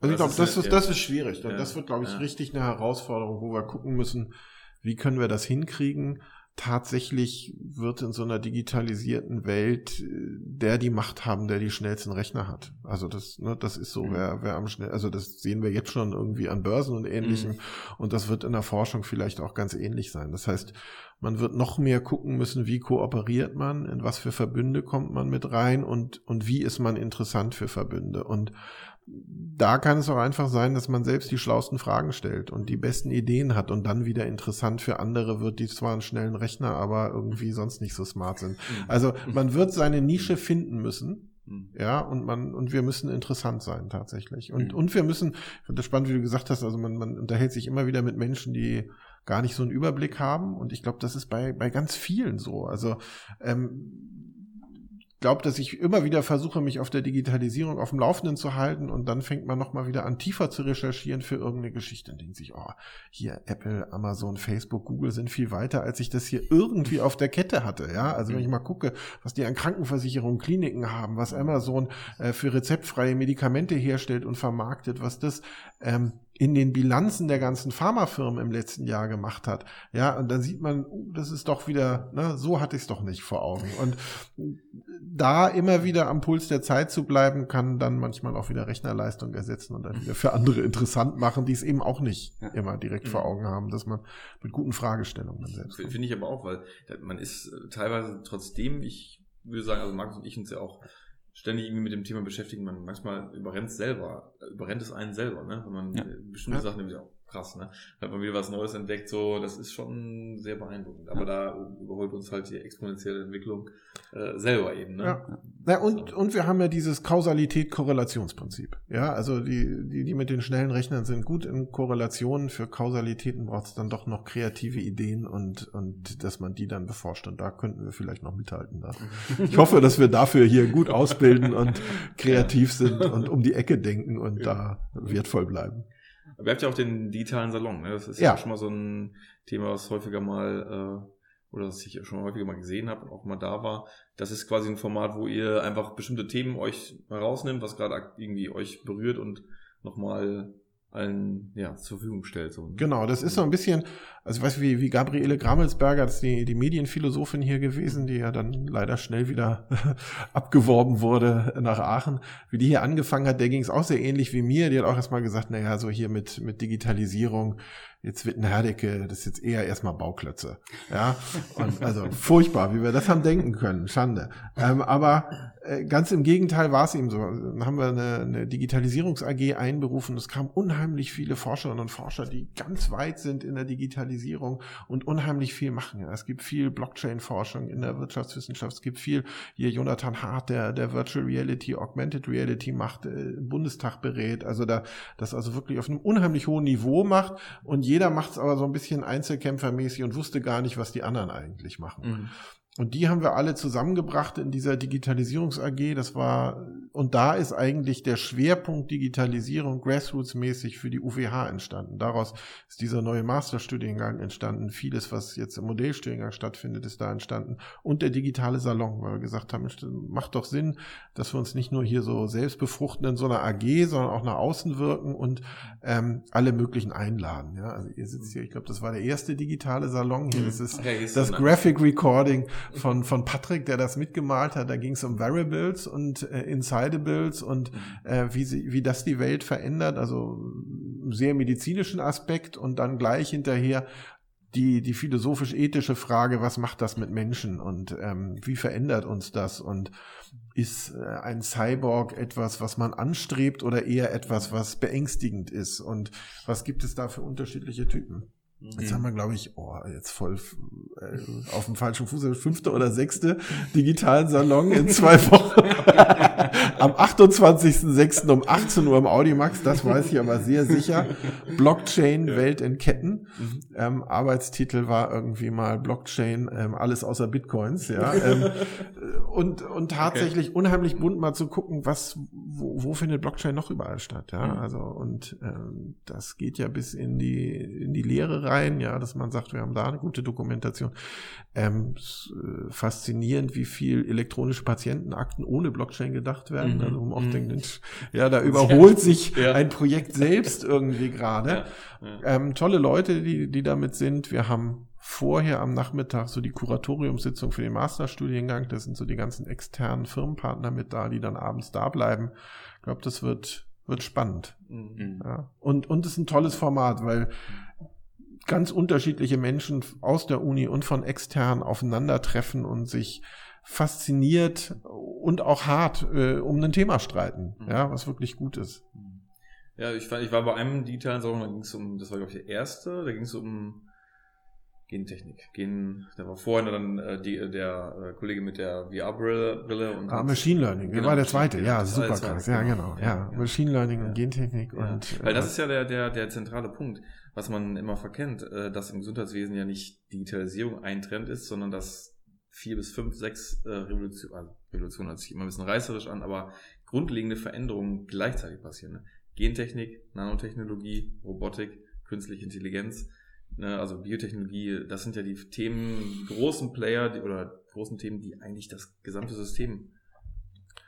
Also ich glaube, das, ist, ja- das ist schwierig. Ja, das wird, glaube ich, ja. richtig eine Herausforderung, wo wir gucken müssen, wie können wir das hinkriegen. Tatsächlich wird in so einer digitalisierten Welt äh, der die Macht haben, der die schnellsten Rechner hat. Also das, ne, das ist so, Mhm. wer, wer am schnell, also das sehen wir jetzt schon irgendwie an Börsen und ähnlichem. Mhm. Und das wird in der Forschung vielleicht auch ganz ähnlich sein. Das heißt, man wird noch mehr gucken müssen, wie kooperiert man, in was für Verbünde kommt man mit rein und, und wie ist man interessant für Verbünde. Und da kann es auch einfach sein, dass man selbst die schlausten Fragen stellt und die besten Ideen hat und dann wieder interessant für andere wird, die zwar einen schnellen Rechner, aber irgendwie sonst nicht so smart sind. Mhm. Also man wird seine Nische finden müssen. Mhm. Ja, und man, und wir müssen interessant sein tatsächlich. Und, Mhm. und wir müssen, ich finde das spannend, wie du gesagt hast, also man, man unterhält sich immer wieder mit Menschen, die gar nicht so einen Überblick haben. Und ich glaube, das ist bei, bei ganz vielen so. Also ähm, glaube, dass ich immer wieder versuche, mich auf der Digitalisierung auf dem Laufenden zu halten und dann fängt man nochmal wieder an, tiefer zu recherchieren für irgendeine Geschichte und denkt sich, oh, hier Apple, Amazon, Facebook, Google sind viel weiter, als ich das hier irgendwie auf der Kette hatte. Ja, also wenn ich mal gucke, was die an Krankenversicherungen, Kliniken haben, was Amazon äh, für rezeptfreie Medikamente herstellt und vermarktet, was das ähm, in den Bilanzen der ganzen Pharmafirmen im letzten Jahr gemacht hat. Ja, und dann sieht man, uh, das ist doch wieder, ne, so hatte ich es doch nicht vor Augen. Und da immer wieder am Puls der Zeit zu bleiben, kann dann manchmal auch wieder Rechnerleistung ersetzen und dann wieder für andere interessant machen, die es eben auch nicht Ja. immer direkt vor Mhm. Augen haben, dass man mit guten Fragestellungen dann selbst. Finde ich aber auch, weil da- man ist äh, teilweise trotzdem, ich würde sagen, also Markus und ich uns ja auch ständig irgendwie mit dem Thema beschäftigen, man manchmal überrennt es selber, äh, überrennt es einen selber, ne? Wenn man Ja. äh, bestimmte Ja. Sachen irgendwie auch krass, ne? Hat man wieder was Neues entdeckt, so, das ist schon sehr beeindruckend. Aber da überholt uns halt die exponentielle Entwicklung äh, selber eben, ne? Ja. Ja, und, und wir haben ja dieses Kausalität-Korrelationsprinzip. Ja, also die, die, die mit den schnellen Rechnern sind gut in Korrelationen. Für Kausalitäten braucht es dann doch noch kreative Ideen und, und dass man die dann beforscht. Und da könnten wir vielleicht noch mithalten. Da. Ich hoffe, dass wir dafür hier gut ausbilden und kreativ sind und um die Ecke denken und da wertvoll bleiben. Aber ihr habt ja auch den digitalen Salon, ne? Das ist ja, Ja. schon mal so ein Thema, was häufiger mal, äh, oder was ich schon häufiger mal gesehen habe und auch mal da war. Das ist quasi ein Format, wo ihr einfach bestimmte Themen euch herausnimmt, was gerade irgendwie euch berührt und nochmal allen ja, zur Verfügung stellt. So. Genau, das ist so ein bisschen, also ich weiß wie, wie Gabriele Grammelsberger, das ist die, die Medienphilosophin hier gewesen, die ja dann leider schnell wieder abgeworben wurde nach Aachen. Wie die hier angefangen hat, der ging es auch sehr ähnlich wie mir. Die hat auch erstmal gesagt, naja, so hier mit, mit Digitalisierung, jetzt wird ein Herdecke, das ist jetzt eher erstmal Bauklötze. Ja, und also furchtbar, wie wir das haben denken können, Schande. Ähm, aber äh, ganz im Gegenteil war es ihm so. Dann haben wir eine, eine Digitalisierungs-AG einberufen. Es kamen unheimlich viele Forscherinnen und Forscher, die ganz weit sind in der Digitalisierung und unheimlich viel machen. Es gibt viel Blockchain-Forschung in der Wirtschaftswissenschaft. Es gibt viel, hier Jonathan Hart, der, der Virtual Reality, Augmented Reality macht, äh, Bundestag berät. Also da, das also wirklich auf einem unheimlich hohen Niveau macht und jeder macht es aber so ein bisschen einzelkämpfermäßig und wusste gar nicht, was die anderen eigentlich machen. Mhm. Und die haben wir alle zusammengebracht in dieser Digitalisierungs AG. Das war, und da ist eigentlich der Schwerpunkt Digitalisierung grassroots-mäßig für die UWH entstanden. Daraus ist dieser neue Masterstudiengang entstanden. Vieles, was jetzt im Modellstudiengang stattfindet, ist da entstanden. Und der digitale Salon, weil wir gesagt haben, macht doch Sinn, dass wir uns nicht nur hier so selbst befruchten in so einer AG, sondern auch nach außen wirken und ähm, alle möglichen einladen. Ja, also ihr sitzt hier, ich glaube, das war der erste digitale Salon hier. Das ist ja, das Graphic Recording von, von Patrick, der das mitgemalt hat. Da ging es um Variables und äh, Insidables und äh, wie, sie, wie das die Welt verändert. Also einen sehr medizinischen Aspekt und dann gleich hinterher die, die philosophisch-ethische Frage, was macht das mit Menschen und ähm, wie verändert uns das und ist äh, ein Cyborg etwas, was man anstrebt oder eher etwas, was beängstigend ist und was gibt es da für unterschiedliche Typen? Jetzt Mhm. haben wir, glaube ich, oh, jetzt voll äh, auf dem falschen Fuß, fünfte oder sechste digitalen Salon in zwei Wochen. Am 28.06. um 18 Uhr im Audimax, das weiß ich aber sehr sicher. Blockchain, Welt in Ketten. Ähm, Arbeitstitel war irgendwie mal Blockchain, ähm, alles außer Bitcoins, ja. Ähm, und, und tatsächlich unheimlich bunt mal zu gucken, was, wo, wo findet Blockchain noch überall statt, ja. Mhm. Also, und ähm, das geht ja bis in die, in die Lehre rein, ja, dass man sagt, wir haben da eine gute Dokumentation. Ähm, äh, faszinierend, wie viel elektronische Patientenakten ohne Blockchain gedacht werden. Mhm. Also, man oft Mhm. denkt, ja, da überholt sich Ja. ein Projekt selbst irgendwie gerade. Ja, ja. Ähm, tolle Leute, die, die damit sind. Wir haben vorher am Nachmittag so die Kuratoriumssitzung für den Masterstudiengang. Da sind so die ganzen externen Firmenpartner mit da, die dann abends da bleiben. Ich glaube, das wird, wird spannend. Mhm. Ja. Und, und es ist ein tolles Format, weil ganz unterschiedliche Menschen aus der Uni und von extern aufeinandertreffen und sich fasziniert und auch hart äh, um ein Thema streiten, Mhm. ja, was wirklich gut ist. Ja, ich, war- ich war bei einem digitalen Salon, da ging es um, das war glaube ich der erste, da ging es um Gentechnik. Gen, da war vorhin dann äh, die, der äh, Kollege mit der VR-Brille Brille und Ah, Machine Learning, Genau, war der zweite, ja, super krass, ja, genau. genau, ja, Ja. Machine Learning und. Gentechnik Ja, und weil das äh, ist ja der, der, der zentrale Punkt, was man immer verkennt, äh, dass im Gesundheitswesen ja nicht Digitalisierung ein Trend ist, sondern dass vier bis fünf, sechs äh, Revolution, also Revolution hört sich immer ein bisschen reißerisch an, aber grundlegende Veränderungen gleichzeitig passieren. Ne? Gentechnik, Nanotechnologie, Robotik, künstliche Intelligenz, ne? also Biotechnologie, das sind ja die Themen, die großen Player die, oder großen Themen, die eigentlich das gesamte System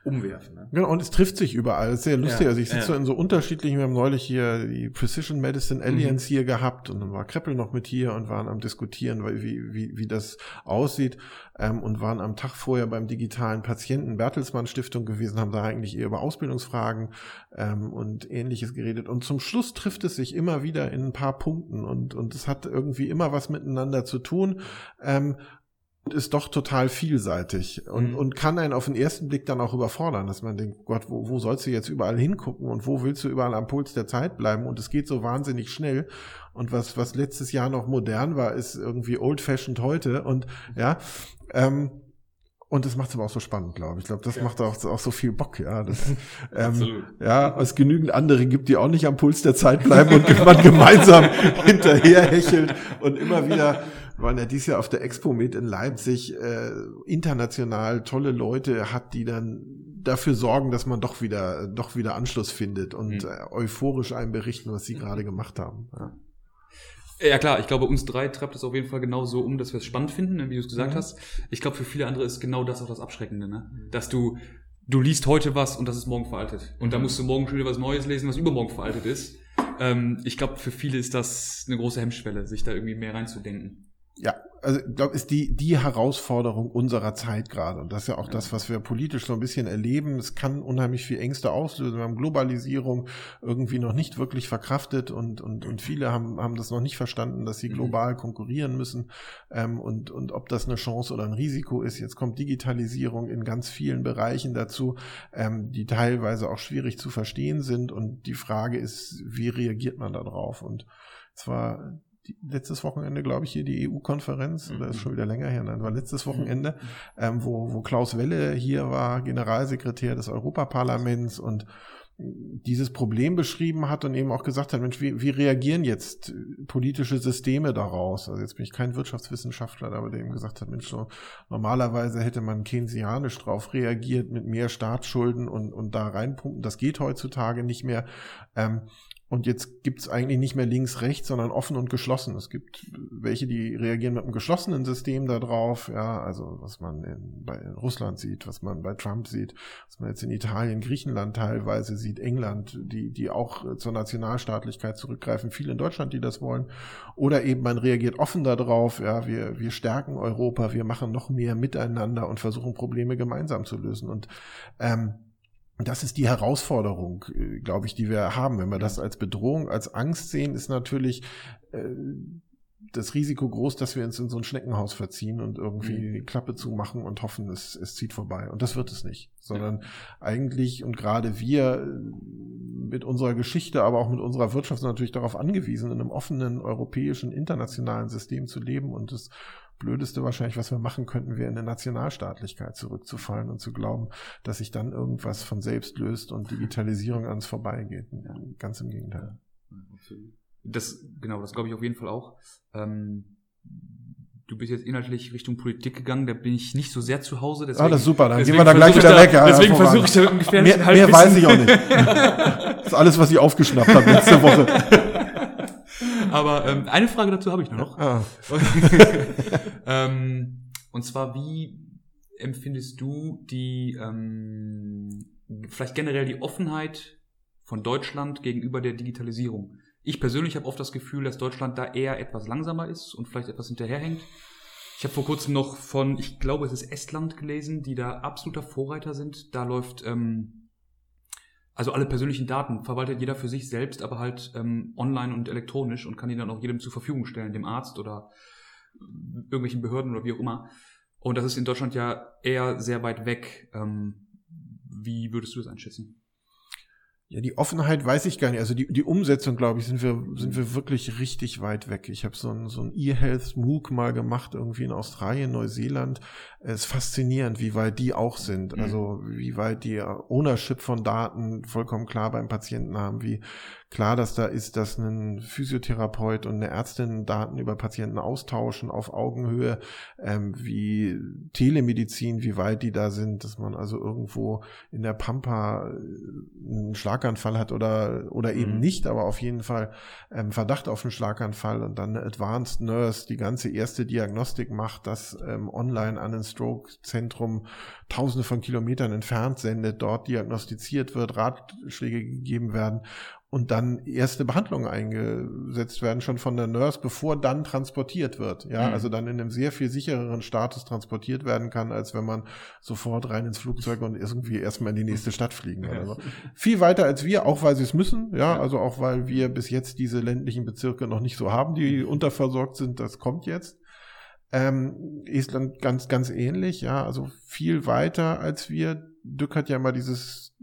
umwerfen. Ne? Genau, und es trifft sich überall. Das ist sehr lustig. Ja, also ich sitze ja. so in so unterschiedlichen, wir haben neulich hier die Precision Medicine Alliance hier gehabt und dann war Kreppel noch mit hier und waren am diskutieren, wie, wie, wie das aussieht ähm, und waren am Tag vorher beim digitalen Patienten Bertelsmann Stiftung gewesen, haben da eigentlich eher über Ausbildungsfragen ähm, und ähnliches geredet. Und zum Schluss trifft es sich immer wieder in ein paar Punkten und, und es hat irgendwie immer was miteinander zu tun. Ähm, ist doch total vielseitig und, Mhm. und kann einen auf den ersten Blick dann auch überfordern, dass man denkt, Gott, wo, wo sollst du jetzt überall hingucken und wo willst du überall am Puls der Zeit bleiben? Und es geht so wahnsinnig schnell. Und was, was letztes Jahr noch modern war, ist irgendwie old-fashioned heute. Und ja, ähm, und das macht es aber auch so spannend, glaube ich. Ich glaube, das Ja. macht auch, auch so viel Bock, ja. Das, ähm, ja, es genügend andere gibt, die auch nicht am Puls der Zeit bleiben und man gemeinsam hinterher hechelt und immer wieder waren ja dieses Jahr auf der Expo mit in Leipzig, äh, international tolle Leute hat, die dann dafür sorgen, dass man doch wieder, doch wieder Anschluss findet und Mhm. äh, euphorisch einem berichten, was sie gerade gemacht haben. Ja. Ja klar, ich glaube, uns drei treibt es auf jeden Fall genau so um, dass wir es spannend finden, ne, wie du es gesagt Mhm. hast. Ich glaube, für viele andere ist genau das auch das Abschreckende, ne? Dass du, du liest heute was und das ist morgen veraltet. Und da musst du morgen schon wieder was Neues lesen, was übermorgen veraltet ist. Ähm, ich glaube, für viele ist das eine große Hemmschwelle, sich da irgendwie mehr reinzudenken. Ja, also ich glaube, ist die, die Herausforderung unserer Zeit gerade. Und das ist ja auch das, was wir politisch so ein bisschen erleben. Es kann unheimlich viel Ängste auslösen. Wir haben Globalisierung irgendwie noch nicht wirklich verkraftet und, und, und viele haben, haben das noch nicht verstanden, dass sie Mhm. global konkurrieren müssen ähm, und, und ob das eine Chance oder ein Risiko ist. Jetzt kommt Digitalisierung in ganz vielen Bereichen dazu, ähm, die teilweise auch schwierig zu verstehen sind. Und die Frage ist, wie reagiert man darauf? Und zwar die, letztes Wochenende, glaube ich, hier die EU-Konferenz, oder ist schon wieder länger her, nein, war letztes Wochenende, ähm, wo, wo Klaus Welle hier war, Generalsekretär des Europaparlaments und dieses Problem beschrieben hat und eben auch gesagt hat, Mensch, wie, wie reagieren jetzt politische Systeme daraus? Also jetzt bin ich kein Wirtschaftswissenschaftler, aber der eben gesagt hat, Mensch, so normalerweise hätte man keynesianisch drauf reagiert mit mehr Staatsschulden und, und da reinpumpen. Das geht heutzutage nicht mehr. Ähm, und jetzt gibt's eigentlich nicht mehr links, rechts, sondern offen und geschlossen. Es gibt welche, die reagieren mit einem geschlossenen System da drauf, ja, also was man in, bei Russland sieht, was man bei Trump sieht, was man jetzt in Italien, Griechenland teilweise sieht, England, die, die auch äh, zur Nationalstaatlichkeit zurückgreifen, viele in Deutschland, die das wollen. Oder eben man reagiert offen darauf, ja, wir, wir stärken Europa, wir machen noch mehr miteinander und versuchen Probleme gemeinsam zu lösen. Und ähm, das ist die Herausforderung, äh, glaube ich, die wir haben. Wenn wir das als Bedrohung, als Angst sehen, ist natürlich äh, das Risiko groß, dass wir uns in so ein Schneckenhaus verziehen und irgendwie Mhm. die Klappe zumachen und hoffen, es, es zieht vorbei. Und das wird es nicht. Sondern eigentlich und gerade wir äh, mit unserer Geschichte, aber auch mit unserer Wirtschaft sind natürlich darauf angewiesen, in einem offenen europäischen, internationalen System zu leben. Und das Blödeste wahrscheinlich, was wir machen könnten, wäre in eine Nationalstaatlichkeit zurückzufallen und zu glauben, dass sich dann irgendwas von selbst löst und Digitalisierung ans vorbeigeht. Ganz im Gegenteil. Das, genau, das glaube ich auf jeden Fall auch. Ähm, du bist jetzt inhaltlich Richtung Politik gegangen, da bin ich nicht so sehr zu Hause. Deswegen, Ah, das ist super, dann gehen wir da gleich wieder weg. Ja, deswegen versuche ich da gefährlichen Mehr, mehr Halbwissen- weiß ich auch nicht. Das ist alles, was ich aufgeschnappt habe letzte Woche. Aber ähm, eine Frage dazu habe ich nur noch. Ah. ähm, und zwar, wie empfindest du die, ähm, vielleicht generell die Offenheit von Deutschland gegenüber der Digitalisierung? Ich persönlich habe oft das Gefühl, dass Deutschland da eher etwas langsamer ist und vielleicht etwas hinterherhängt. Ich habe vor kurzem noch von, ich glaube, es ist Estland gelesen, die da absoluter Vorreiter sind. Da läuft, ähm, also alle persönlichen Daten verwaltet jeder für sich selbst, aber halt ähm, online und elektronisch und kann die dann auch jedem zur Verfügung stellen, dem Arzt oder irgendwelchen Behörden oder wie auch immer. Und das ist in Deutschland ja eher sehr weit weg. Ähm, wie würdest du das einschätzen? Ja, die Offenheit weiß ich gar nicht. Also die, die Umsetzung, glaube ich, sind wir, sind wir wirklich richtig weit weg. Ich habe so ein, so ein E-Health MOOC mal gemacht, irgendwie in Australien, Neuseeland. Es ist faszinierend, wie weit die auch sind. Mhm. Also wie weit die Ownership von Daten vollkommen klar beim Patienten haben, wie klar das da ist, dass ein Physiotherapeut und eine Ärztin Daten über Patienten austauschen auf Augenhöhe, ähm, wie Telemedizin, wie weit die da sind, dass man also irgendwo in der Pampa äh, einen Schlaganfall hat oder, oder eben Mhm. nicht, aber auf jeden Fall ähm, Verdacht auf einen Schlaganfall und dann eine Advanced Nurse die ganze erste Diagnostik macht, das ähm, online an ein Stroke-Zentrum tausende von Kilometern entfernt sendet, dort diagnostiziert wird, Ratschläge gegeben werden und dann erste Behandlungen eingesetzt werden, schon von der Nurse, bevor dann transportiert wird. Ja, Mhm. also dann in einem sehr viel sichereren Status transportiert werden kann, als wenn man sofort rein ins Flugzeug und irgendwie erstmal in die nächste Stadt fliegen oder so. Viel weiter als wir, auch weil sie es müssen, ja, also auch weil wir bis jetzt diese ländlichen Bezirke noch nicht so haben, die unterversorgt sind, das kommt jetzt. Ähm, Estland ganz, ganz ähnlich, ja, also viel weiter als wir. Dück hat ja immer dieses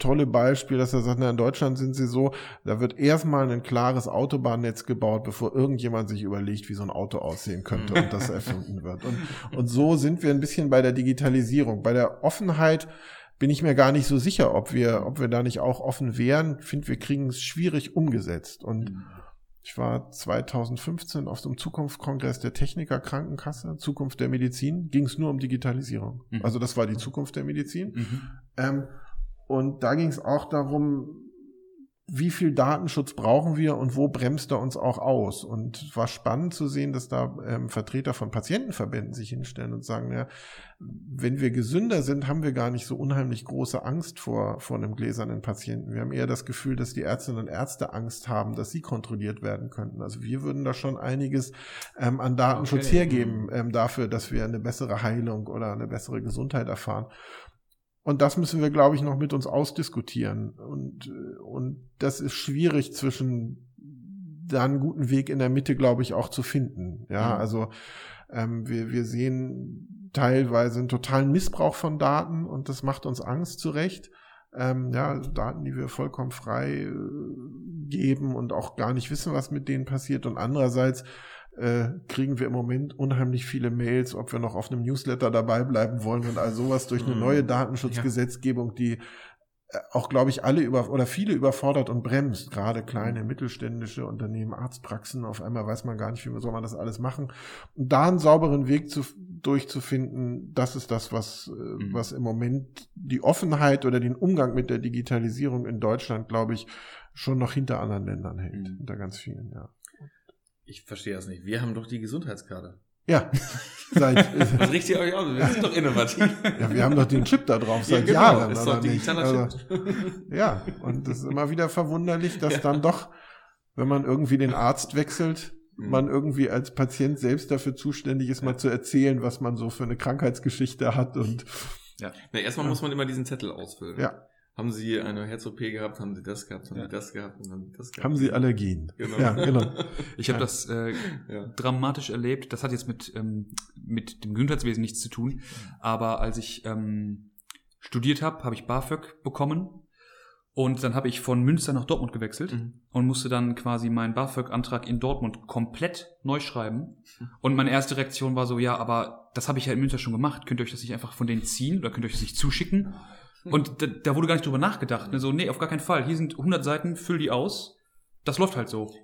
tolle Beispiel, dass er sagt, na, in Deutschland sind sie so, da wird erstmal ein klares Autobahnnetz gebaut, bevor irgendjemand sich überlegt, wie so ein Auto aussehen könnte und das erfunden wird. Und, und so sind wir ein bisschen bei der Digitalisierung. Bei der Offenheit bin ich mir gar nicht so sicher, ob wir, ob wir da nicht auch offen wären. Ich finde, wir kriegen es schwierig umgesetzt. Und ich war 2015 auf so einem Zukunftskongress der Techniker Krankenkasse, Zukunft der Medizin, ging es nur um Digitalisierung. Mhm. Also das war die Zukunft der Medizin. Mhm. Ähm, und da ging es auch darum, wie viel Datenschutz brauchen wir und wo bremst er uns auch aus? Und es war spannend zu sehen, dass da ähm, Vertreter von Patientenverbänden sich hinstellen und sagen, ja, wenn wir gesünder sind, haben wir gar nicht so unheimlich große Angst vor, vor einem gläsernen Patienten. Wir haben eher das Gefühl, dass die Ärztinnen und Ärzte Angst haben, dass sie kontrolliert werden könnten. Also wir würden da schon einiges ähm, an Datenschutz Okay. hergeben ähm, dafür, dass wir eine bessere Heilung oder eine bessere Gesundheit erfahren. Und das müssen wir, glaube ich, noch mit uns ausdiskutieren. Und, äh, und das ist schwierig zwischen da einen guten Weg in der Mitte, glaube ich, auch zu finden. Ja, Mhm. also ähm, wir, wir sehen teilweise einen totalen Missbrauch von Daten und das macht uns Angst zu Recht. Ähm, ja, also Daten, die wir vollkommen frei äh, geben und auch gar nicht wissen, was mit denen passiert. Und andererseits äh, kriegen wir im Moment unheimlich viele Mails, ob wir noch auf einem Newsletter dabei bleiben wollen und all sowas durch eine Mhm. neue Datenschutzgesetzgebung, die äh, auch, glaube ich, alle über oder viele überfordert und bremst, gerade kleine mittelständische Unternehmen, Arztpraxen, auf einmal weiß man gar nicht, wie soll man das alles machen. Und da einen sauberen Weg zu, durchzufinden, das ist das, was, äh, Mhm. was im Moment die Offenheit oder den Umgang mit der Digitalisierung in Deutschland, glaube ich, schon noch hinter anderen Ländern hält, Mhm. hinter ganz vielen, ja. Ich verstehe das nicht. Wir haben doch die Gesundheitskarte. Ja, seit, Was richtet ihr euch aus? Wir sind doch innovativ. ja, wir haben doch den Chip da drauf seit genau. Jahren, Ist oder doch nicht? digitaler Also. Ja, und das ist immer wieder verwunderlich, dass dann doch, wenn man irgendwie den Arzt wechselt, Mhm. man irgendwie als Patient selbst dafür zuständig ist, mal zu erzählen, was man so für eine Krankheitsgeschichte hat und Na, erstmal muss man immer diesen Zettel ausfüllen. Ja. Haben Sie eine Herz-OP gehabt, haben Sie das gehabt, haben Ja. Sie das gehabt und haben Sie das gehabt. Haben Sie Allergien? Genau. Ja, genau. Ich habe Ja. das äh, Ja. dramatisch erlebt. Das hat jetzt mit, ähm, mit dem Gesundheitswesen nichts zu tun. Aber als ich ähm, studiert habe, habe ich BAföG bekommen. Und dann habe ich von Münster nach Dortmund gewechselt Mhm. und musste dann quasi meinen BAföG-Antrag in Dortmund komplett neu schreiben. Und meine erste Reaktion war so, ja, aber das habe ich ja in Münster schon gemacht. Könnt ihr euch das nicht einfach von denen ziehen oder könnt ihr euch das nicht zuschicken? Und da, da wurde gar nicht drüber nachgedacht. Ne? So, nee, auf gar keinen Fall. Hier sind 100 Seiten, füll die aus. Das läuft halt so.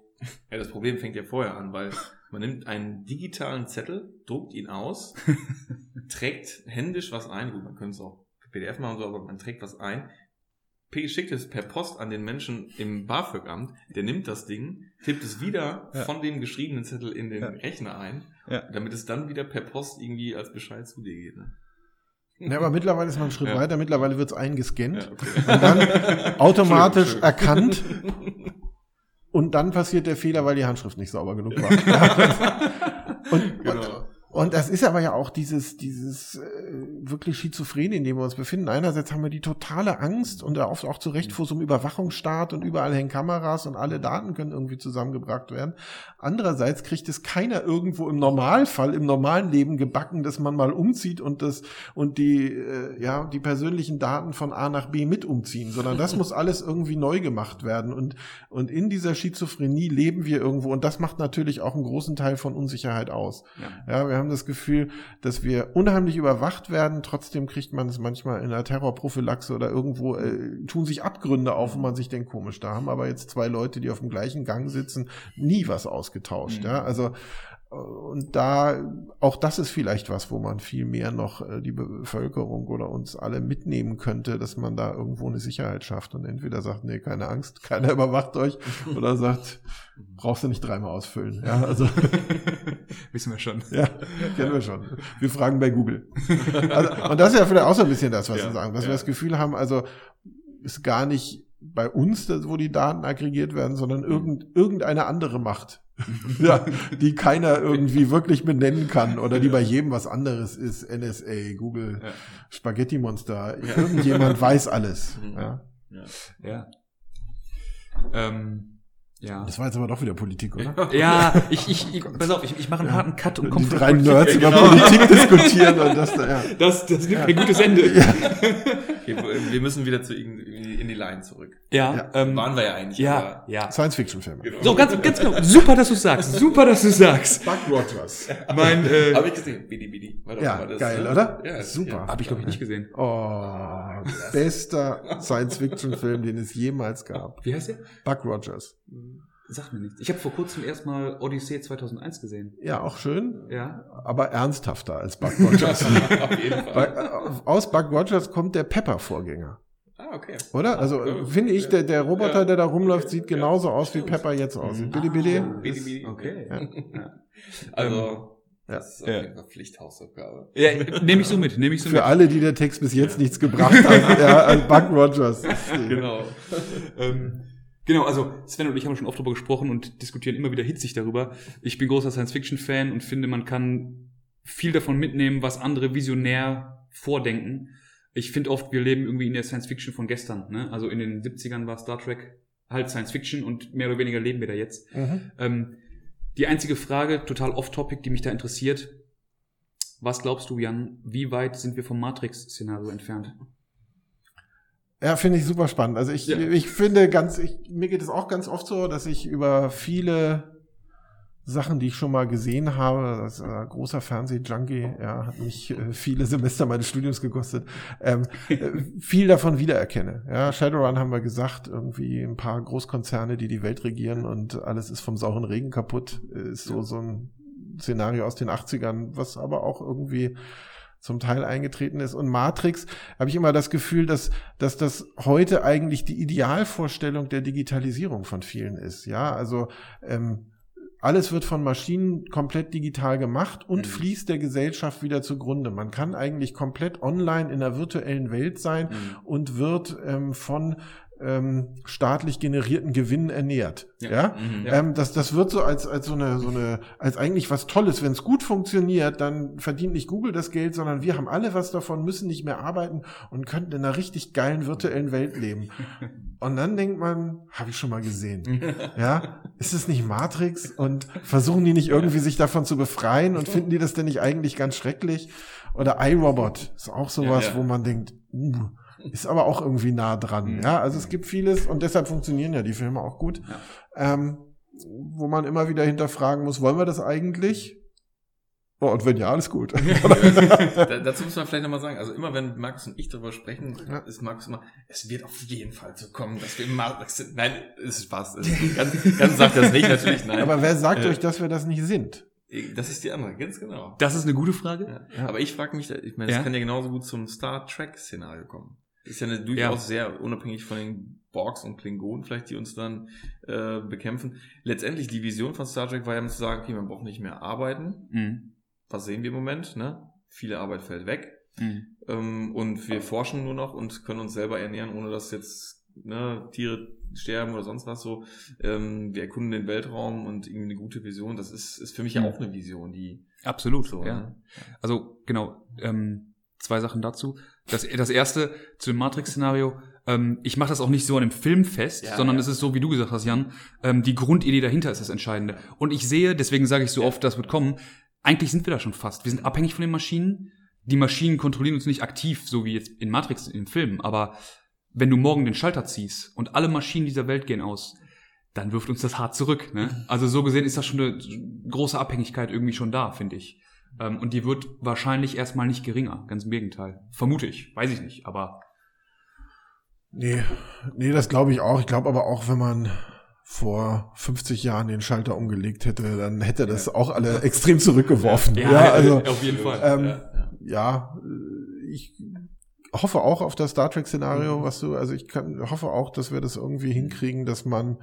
Ja, das Problem fängt ja vorher an, weil man nimmt einen digitalen Zettel, druckt ihn aus, trägt händisch was ein, gut, man könnte es auch PDF machen, so, aber man trägt was ein, P- schickt es per Post an den Menschen im BAföG-Amt, der nimmt das Ding, tippt es wieder Ja. von dem geschriebenen Zettel in den Ja. Rechner ein, Ja. damit es dann wieder per Post irgendwie als Bescheid zu dir geht. Ne? Ja, aber mittlerweile ist man einen Schritt Ja. weiter. Mittlerweile wird es eingescannt Ja, okay. und dann automatisch Entschuldigung, erkannt. Und dann passiert der Fehler, weil die Handschrift nicht sauber genug war. und, Genau. und das ist aber ja auch dieses, dieses äh, wirklich Schizophren, in dem wir uns befinden. Einerseits haben wir die totale Angst und auch, auch zu Recht vor so einem Überwachungsstaat und überall hängen Kameras und alle Daten können irgendwie zusammengebracht werden. Andererseits kriegt es keiner irgendwo im Normalfall, im normalen Leben gebacken, dass man mal umzieht und das und die, äh, ja, die persönlichen Daten von A nach B mit umziehen, sondern das muss alles irgendwie neu gemacht werden. Und, und in dieser Schizophrenie leben wir irgendwo und das macht natürlich auch einen großen Teil von Unsicherheit aus. Ja. Ja, haben das Gefühl, dass wir unheimlich überwacht werden. Trotzdem kriegt man es manchmal in einer Terrorprophylaxe oder irgendwo äh, tun sich Abgründe auf, wo man sich denkt, komisch, da haben aber jetzt zwei Leute, die auf dem gleichen Gang sitzen, nie was ausgetauscht. Mhm. Ja, also und da, auch das ist vielleicht was, wo man viel mehr noch äh, die Bevölkerung oder uns alle mitnehmen könnte, dass man da irgendwo eine Sicherheit schafft und entweder sagt, nee, keine Angst, keiner überwacht euch, oder sagt, brauchst du nicht dreimal ausfüllen. Ja, also Wissen wir schon. ja, kennen wir schon. Wir fragen bei Google. Also, und das ist ja vielleicht auch so ein bisschen das, was Ja, wir sagen, dass ja. wir das Gefühl haben, also ist gar nicht bei uns, wo die Daten aggregiert werden, sondern irgend, irgendeine andere Macht, ja, die keiner irgendwie wirklich benennen kann oder die bei jedem was anderes ist. NSA, Google, Ja. Spaghetti Monster, irgendjemand weiß alles. Mhm. Ja. Ja. Ja. Ähm, ja. Das war jetzt aber doch wieder Politik, oder? Ja, ich, ich, ich pass auf, ich, ich mache einen harten Cut und Die komme zur drei Politik. Nerds über genau. Politik diskutieren und das da, ja. Das, das nimmt ein gutes Ende. Okay, wir müssen wieder zu in, in die Line zurück. Ja, Ja. ähm, Waren wir ja eigentlich. ja, aber- ja. Science-Fiction-Filme. Genau. So, ganz, ganz genau. Super, dass du sagst. Super, dass du sagst. Buck Rogers. Mein, äh, Habe ich gesehen. Bidi Bidi. War Ja, das, geil, äh, oder? Ja, Super. Ja. hab ich glaube ich nicht gesehen. Oh, bester Science-Fiction-Film, den es jemals gab. Wie heißt der? Buck Rogers. Sagt mir nichts. Ich habe vor kurzem erstmal Odyssey 2001 gesehen. Ja, auch schön, Ja. aber ernsthafter als Buck Rogers. Auf jeden Fall. Äh, Aus Buck Rogers kommt der Pepper-Vorgänger, Ah, okay. oder? Also Ja. finde ich, der, der Roboter, Ja. der da rumläuft, sieht Ja. genauso aus, wie. Pepper jetzt aussieht. Billy Ah. Billy? Okay. Ja. Ja. Also, Ja. das ist auf Ja. jeden Fall Pflichthausaufgabe. Ja, nehme ich so mit, nehme ich so Für mit. alle, die der Text bis jetzt nichts gebracht hat, ja, als Buck Rogers. Genau. Ähm, genau, also Sven und ich haben schon oft darüber gesprochen und diskutieren immer wieder hitzig darüber. Ich bin großer Science-Fiction-Fan und finde, man kann viel davon mitnehmen, was andere visionär vordenken. Ich finde oft, wir leben irgendwie in der Science-Fiction von gestern. Ne? Also in den 70ern war Star Trek halt Science-Fiction und mehr oder weniger leben wir da jetzt. Mhm. Ähm, die einzige Frage, total off-topic, die mich da interessiert, was glaubst du, Jan, wie weit sind wir vom Matrix-Szenario entfernt? Ja, finde ich super spannend. Also ich, Ja. ich finde ganz, ich, mir geht es auch ganz oft so, dass ich über viele Sachen, die ich schon mal gesehen habe, das ist ein großer Fernseh-Junkie, ja, hat mich äh, viele Semester meines Studiums gekostet, ähm, äh, viel davon wiedererkenne. Ja, Shadowrun haben wir gesagt, irgendwie ein paar Großkonzerne, die die Welt regieren und alles ist vom sauren Regen kaputt, ist so, so ein Szenario aus den 80ern, was aber auch irgendwie zum Teil eingetreten ist. Und Matrix habe ich immer das Gefühl, dass, dass das heute eigentlich die Idealvorstellung der Digitalisierung von vielen ist. Ja, also ähm, alles wird von Maschinen komplett digital gemacht und Mhm. fließt der Gesellschaft wieder zugrunde. Man kann eigentlich komplett online in einer virtuellen Welt sein und wird ähm, von ähm, staatlich generierten Gewinn ernährt. Ja, Ja. Mhm. Ja. Ähm, das, das wird so als, als so eine, so eine, als eigentlich was Tolles. Wenn es gut funktioniert, dann verdient nicht Google das Geld, sondern wir haben alle was davon, müssen nicht mehr arbeiten und könnten in einer richtig geilen virtuellen Welt leben. Und dann denkt man, habe ich schon mal gesehen. Ja, ist es nicht Matrix? Und versuchen die nicht irgendwie sich davon zu befreien und finden die das denn nicht eigentlich ganz schrecklich? Oder iRobot ist auch sowas, Ja, wo man denkt, uh, ist aber auch irgendwie nah dran. Mhm. Ja, also es gibt vieles und deshalb funktionieren ja die Filme auch gut. Ähm, wo man immer wieder hinterfragen muss, wollen wir das eigentlich? Oh, und wenn ja, alles gut. da, dazu muss man vielleicht nochmal sagen, also immer wenn Markus und ich darüber sprechen, Ja. ist Markus immer, es wird auf jeden Fall so kommen, dass wir im Matrix sind. Nein, es ist Spaß. Es ist ganz, ganz sagt das nicht, natürlich, nein. aber wer sagt Äh, euch, dass wir das nicht sind? Das ist die andere, ganz genau. Das ist eine gute Frage. Ja. Ja. Aber ich frage mich, ich meine, das Ja. kann ja genauso gut zum Star Trek-Szenario kommen. Ist ja eine, durchaus sehr unabhängig von den Borgs und Klingonen vielleicht, die uns dann äh, bekämpfen. Letztendlich, die Vision von Star Trek war ja zu sagen, okay, man braucht nicht mehr arbeiten. Mhm. Was sehen wir im Moment? Ne? Viele Arbeit fällt weg. Mhm. Ähm, und wir forschen nur noch und können uns selber ernähren, ohne dass jetzt ne, Tiere sterben oder sonst was so. Ähm, wir erkunden den Weltraum und irgendwie eine gute Vision. Das ist, ist für mich ja Mhm. auch eine Vision, die Absolut, so, ja. ne? Also genau, ähm, zwei Sachen dazu. Das, das erste zu dem Matrix-Szenario. Ähm, ich mache das auch nicht so an dem Film fest, Ja, sondern ja. es ist so, wie du gesagt hast, Jan. Ähm, die Grundidee dahinter ist das Entscheidende. Und ich sehe, deswegen sage ich so oft, das wird kommen. Eigentlich sind wir da schon fast. Wir sind abhängig von den Maschinen. Die Maschinen kontrollieren uns nicht aktiv, so wie jetzt in Matrix im Film. Aber wenn du morgen den Schalter ziehst und alle Maschinen dieser Welt gehen aus, dann wirft uns das hart zurück. Ne? Also so gesehen ist das schon eine große Abhängigkeit irgendwie schon da, finde ich. Ähm, und die wird wahrscheinlich erstmal nicht geringer, ganz im Gegenteil. Vermute ich, weiß ich nicht, aber Nee, nee, das glaube ich auch. Ich glaube aber auch, wenn man vor 50 Jahren den Schalter umgelegt hätte, dann hätte das auch alle extrem zurückgeworfen. Ja, also auf jeden Fall. ähm, Ja, ja. ja, äh, ich hoffe auch auf das Star Trek-Szenario, was du, also ich kann, hoffe auch, dass wir das irgendwie hinkriegen, dass man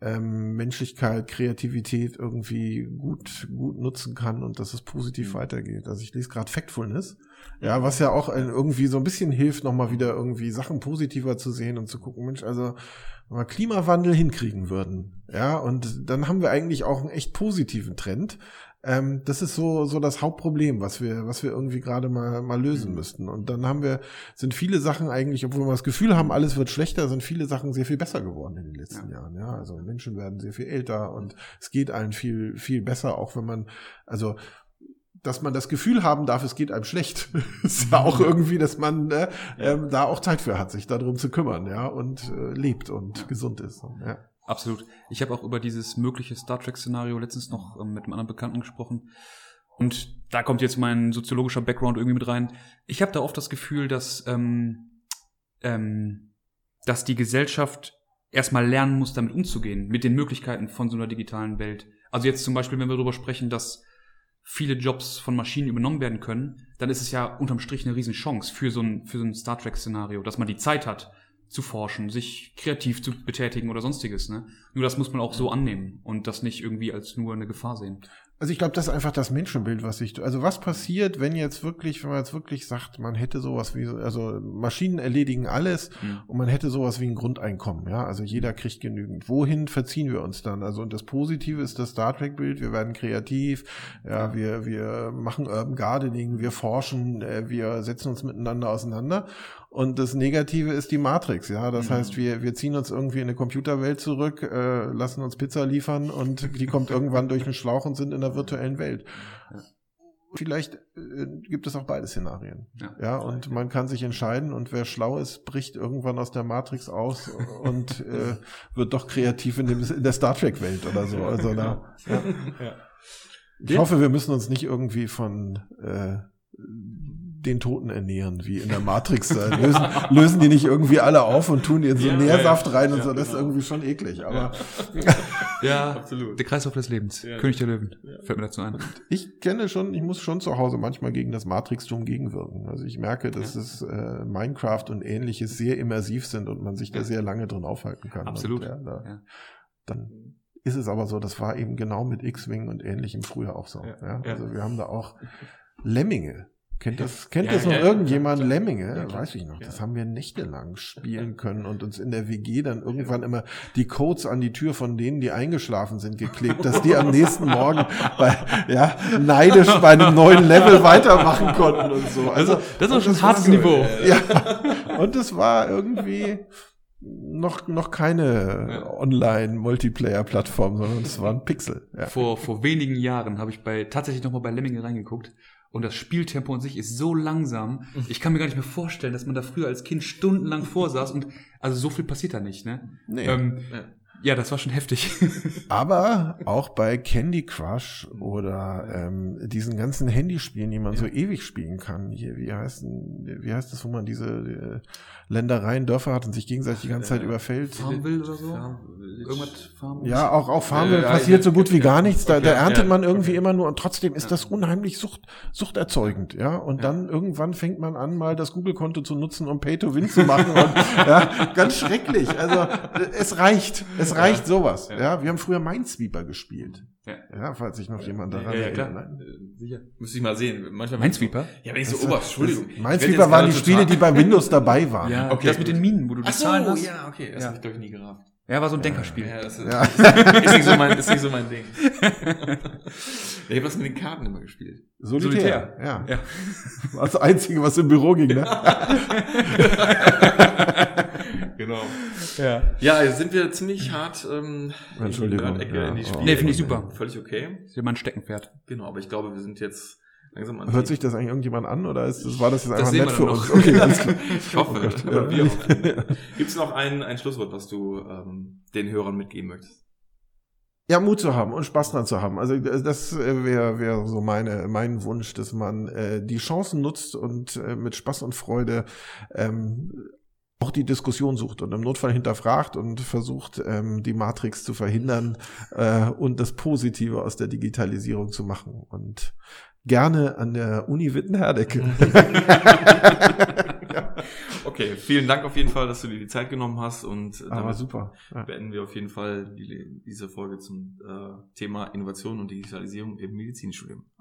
ähm, Menschlichkeit, Kreativität irgendwie gut, gut nutzen kann und dass es positiv weitergeht. Also ich lese gerade Factfulness, ja, was ja auch äh, irgendwie so ein bisschen hilft, nochmal wieder irgendwie Sachen positiver zu sehen und zu gucken, Mensch, also wenn wir Klimawandel hinkriegen würden, ja, und dann haben wir eigentlich auch einen echt positiven Trend. Ähm, das ist so, so das Hauptproblem, was wir, was wir irgendwie gerade mal, mal lösen müssten. Und dann haben wir, sind viele Sachen eigentlich, obwohl wir das Gefühl haben, alles wird schlechter, sind viele Sachen sehr viel besser geworden in den letzten Jahren. Ja, also Menschen werden sehr viel älter und es geht allen viel, viel besser, auch wenn man, also, dass man das Gefühl haben darf, es geht einem schlecht, ist ja auch irgendwie, dass man äh, ähm, da auch Zeit für hat, sich darum zu kümmern, ja, und äh, lebt und gesund ist. Ja. Absolut. Ich habe auch über dieses mögliche Star Trek-Szenario letztens noch ähm, mit einem anderen Bekannten gesprochen. Und da kommt jetzt mein soziologischer Background irgendwie mit rein. Ich habe da oft das Gefühl, dass, ähm, ähm, dass die Gesellschaft erstmal lernen muss, damit umzugehen, mit den Möglichkeiten von so einer digitalen Welt. Also jetzt zum Beispiel, wenn wir darüber sprechen, dass viele Jobs von Maschinen übernommen werden können, dann ist es ja unterm Strich eine Riesenchance für so ein, für so ein Star Trek-Szenario, dass man die Zeit hat, zu forschen, sich kreativ zu betätigen oder sonstiges. Ne? Nur das muss man auch so annehmen und das nicht irgendwie als nur eine Gefahr sehen. Also ich glaube, das ist einfach das Menschenbild, was ich. Also was passiert, wenn jetzt wirklich, wenn man jetzt wirklich sagt, man hätte sowas wie, also Maschinen erledigen alles Mhm. und man hätte sowas wie ein Grundeinkommen, ja. Also jeder kriegt genügend. Wohin verziehen wir uns dann? Also und das Positive ist das Star Trek-Bild. Wir werden kreativ, ja, wir wir machen Urban Gardening, wir forschen, äh, wir setzen uns miteinander auseinander. Und das Negative ist die Matrix, ja. Das Mhm. heißt, wir, wir ziehen uns irgendwie in eine Computerwelt zurück, äh, lassen uns Pizza liefern und die kommt irgendwann durch einen Schlauch und sind in der virtuellen Welt. Vielleicht äh, gibt es auch beide Szenarien. Ja. Ja, und man kann sich entscheiden und wer schlau ist, bricht irgendwann aus der Matrix aus und äh, wird doch kreativ in, dem, in der Star Trek-Welt oder so. Also da, ja. Ich hoffe, wir müssen uns nicht irgendwie von äh, den Toten ernähren, wie in der Matrix. Lösen, lösen die nicht irgendwie alle auf und tun in so Ja, Nährsaft ja, rein und ja, so. Das ist genau. irgendwie schon eklig. Aber Ja, Absolut. der Kreislauf des Lebens. Ja. König der Löwen. Fällt mir dazu ein. ich kenne schon, ich muss schon zu Hause manchmal gegen das Matrixtum gegenwirken. Also ich merke, dass es äh, Minecraft und ähnliches sehr immersiv sind und man sich da Ja. sehr lange drin aufhalten kann. Absolut. Und, ja, da, Ja. Dann ist es aber so, das war eben genau mit X-Wing und ähnlichem früher auch so. Ja. Ja. Ja. Also wir haben da auch Lemminge. Kennt das, kennt Ja, das noch ja, irgendjemand? Lemminge, Ja, klar. weiß ich noch. Ja. Das haben wir nächtelang spielen können und uns in der WG dann irgendwann immer die Codes an die Tür von denen, die eingeschlafen sind, geklebt, dass die am nächsten Morgen bei, ja, neidisch bei einem neuen Level weitermachen konnten und so. Also, das ist auch schon ein hartes so- Niveau. Ja. Und es war irgendwie noch, noch keine Online-Multiplayer-Plattform, sondern es war ein Pixel. Ja. Vor, vor wenigen Jahren habe ich bei tatsächlich nochmal bei Lemminge reingeguckt und das Spieltempo an sich ist so langsam. Ich kann mir gar nicht mehr vorstellen, dass man da früher als Kind stundenlang vorsaß und also so viel passiert da nicht, ne? Nee. Ähm, Ja. Ja, das war schon heftig. Aber auch bei Candy Crush oder ähm, diesen ganzen Handyspielen, die man so ewig spielen kann. Hier, wie heißt denn, wie heißt das, wo man diese äh, Ländereien, Dörfer hat und sich gegenseitig die ganze Zeit Äh, überfällt? Farmville oder so? Farm- Irgendwas Farm? Ja, auch auf Farmville Ja, passiert ja, so gut wie gar nichts. Da, okay, da erntet ja, man irgendwie okay. immer nur und trotzdem ist das unheimlich sucht, suchterzeugend, ja. Und dann irgendwann fängt man an, mal das Google-Konto zu nutzen, um Pay to Win zu machen. und, ja, ganz schrecklich. Also es reicht, es reicht sowas. Ja. Ja. wir haben früher Minesweeper gespielt. Ja. Ja, falls sich noch jemand daran Ja, ja, klar. erinnert. Äh, Sicher. Müsste ich mal sehen. Manchmal Minesweeper? Ja, wenn ich so ober, Entschuldigung. Minesweeper waren die Spiele, die bei Windows dabei waren. Ja, Okay, das mit den Minen, wo du die Ach so, Zahlen hast. ja, okay. Das Ja. habe ich, glaube ich, nie gerafft. Ja, war so ein Denkerspiel. Ja, das ist, Ja. ist, nicht so mein, ist nicht so mein Ding. ja, ich habe das mit den Karten immer gespielt. Solitär. Solitär. Ja. Ja. War das Einzige, was im Büro ging, ne? Genau. ja. Ja, jetzt sind wir ziemlich hart ähm, Entschuldigung, in ja. in die Oh. Spiele. Nee, finde ich super. Völlig okay. Das ist ja mein Steckenpferd. Genau, aber ich glaube, wir sind jetzt langsam an Hört sich das eigentlich irgendjemand an oder ist das, war das jetzt Das einfach sehen nett für uns? noch. Okay, alles klar. Ich hoffe, Oh ja. wir hoffen. Gibt es noch ein, ein Schlusswort, was du ähm, den Hörern mitgeben möchtest? Ja, Mut zu haben und Spaß dran zu haben. Also äh, das wäre wär so meine mein Wunsch, dass man äh, die Chancen nutzt und äh, mit Spaß und Freude ähm, auch die Diskussion sucht und im Notfall hinterfragt und versucht, ähm, die Matrix zu verhindern äh, und das Positive aus der Digitalisierung zu machen. Und gerne an der Uni Wittenherdecke. Okay, vielen Dank auf jeden Fall, dass du dir die Zeit genommen hast und Aber damit super. Ja. beenden wir auf jeden Fall die, diese Folge zum äh, Thema Innovation und Digitalisierung im Medizinstudium.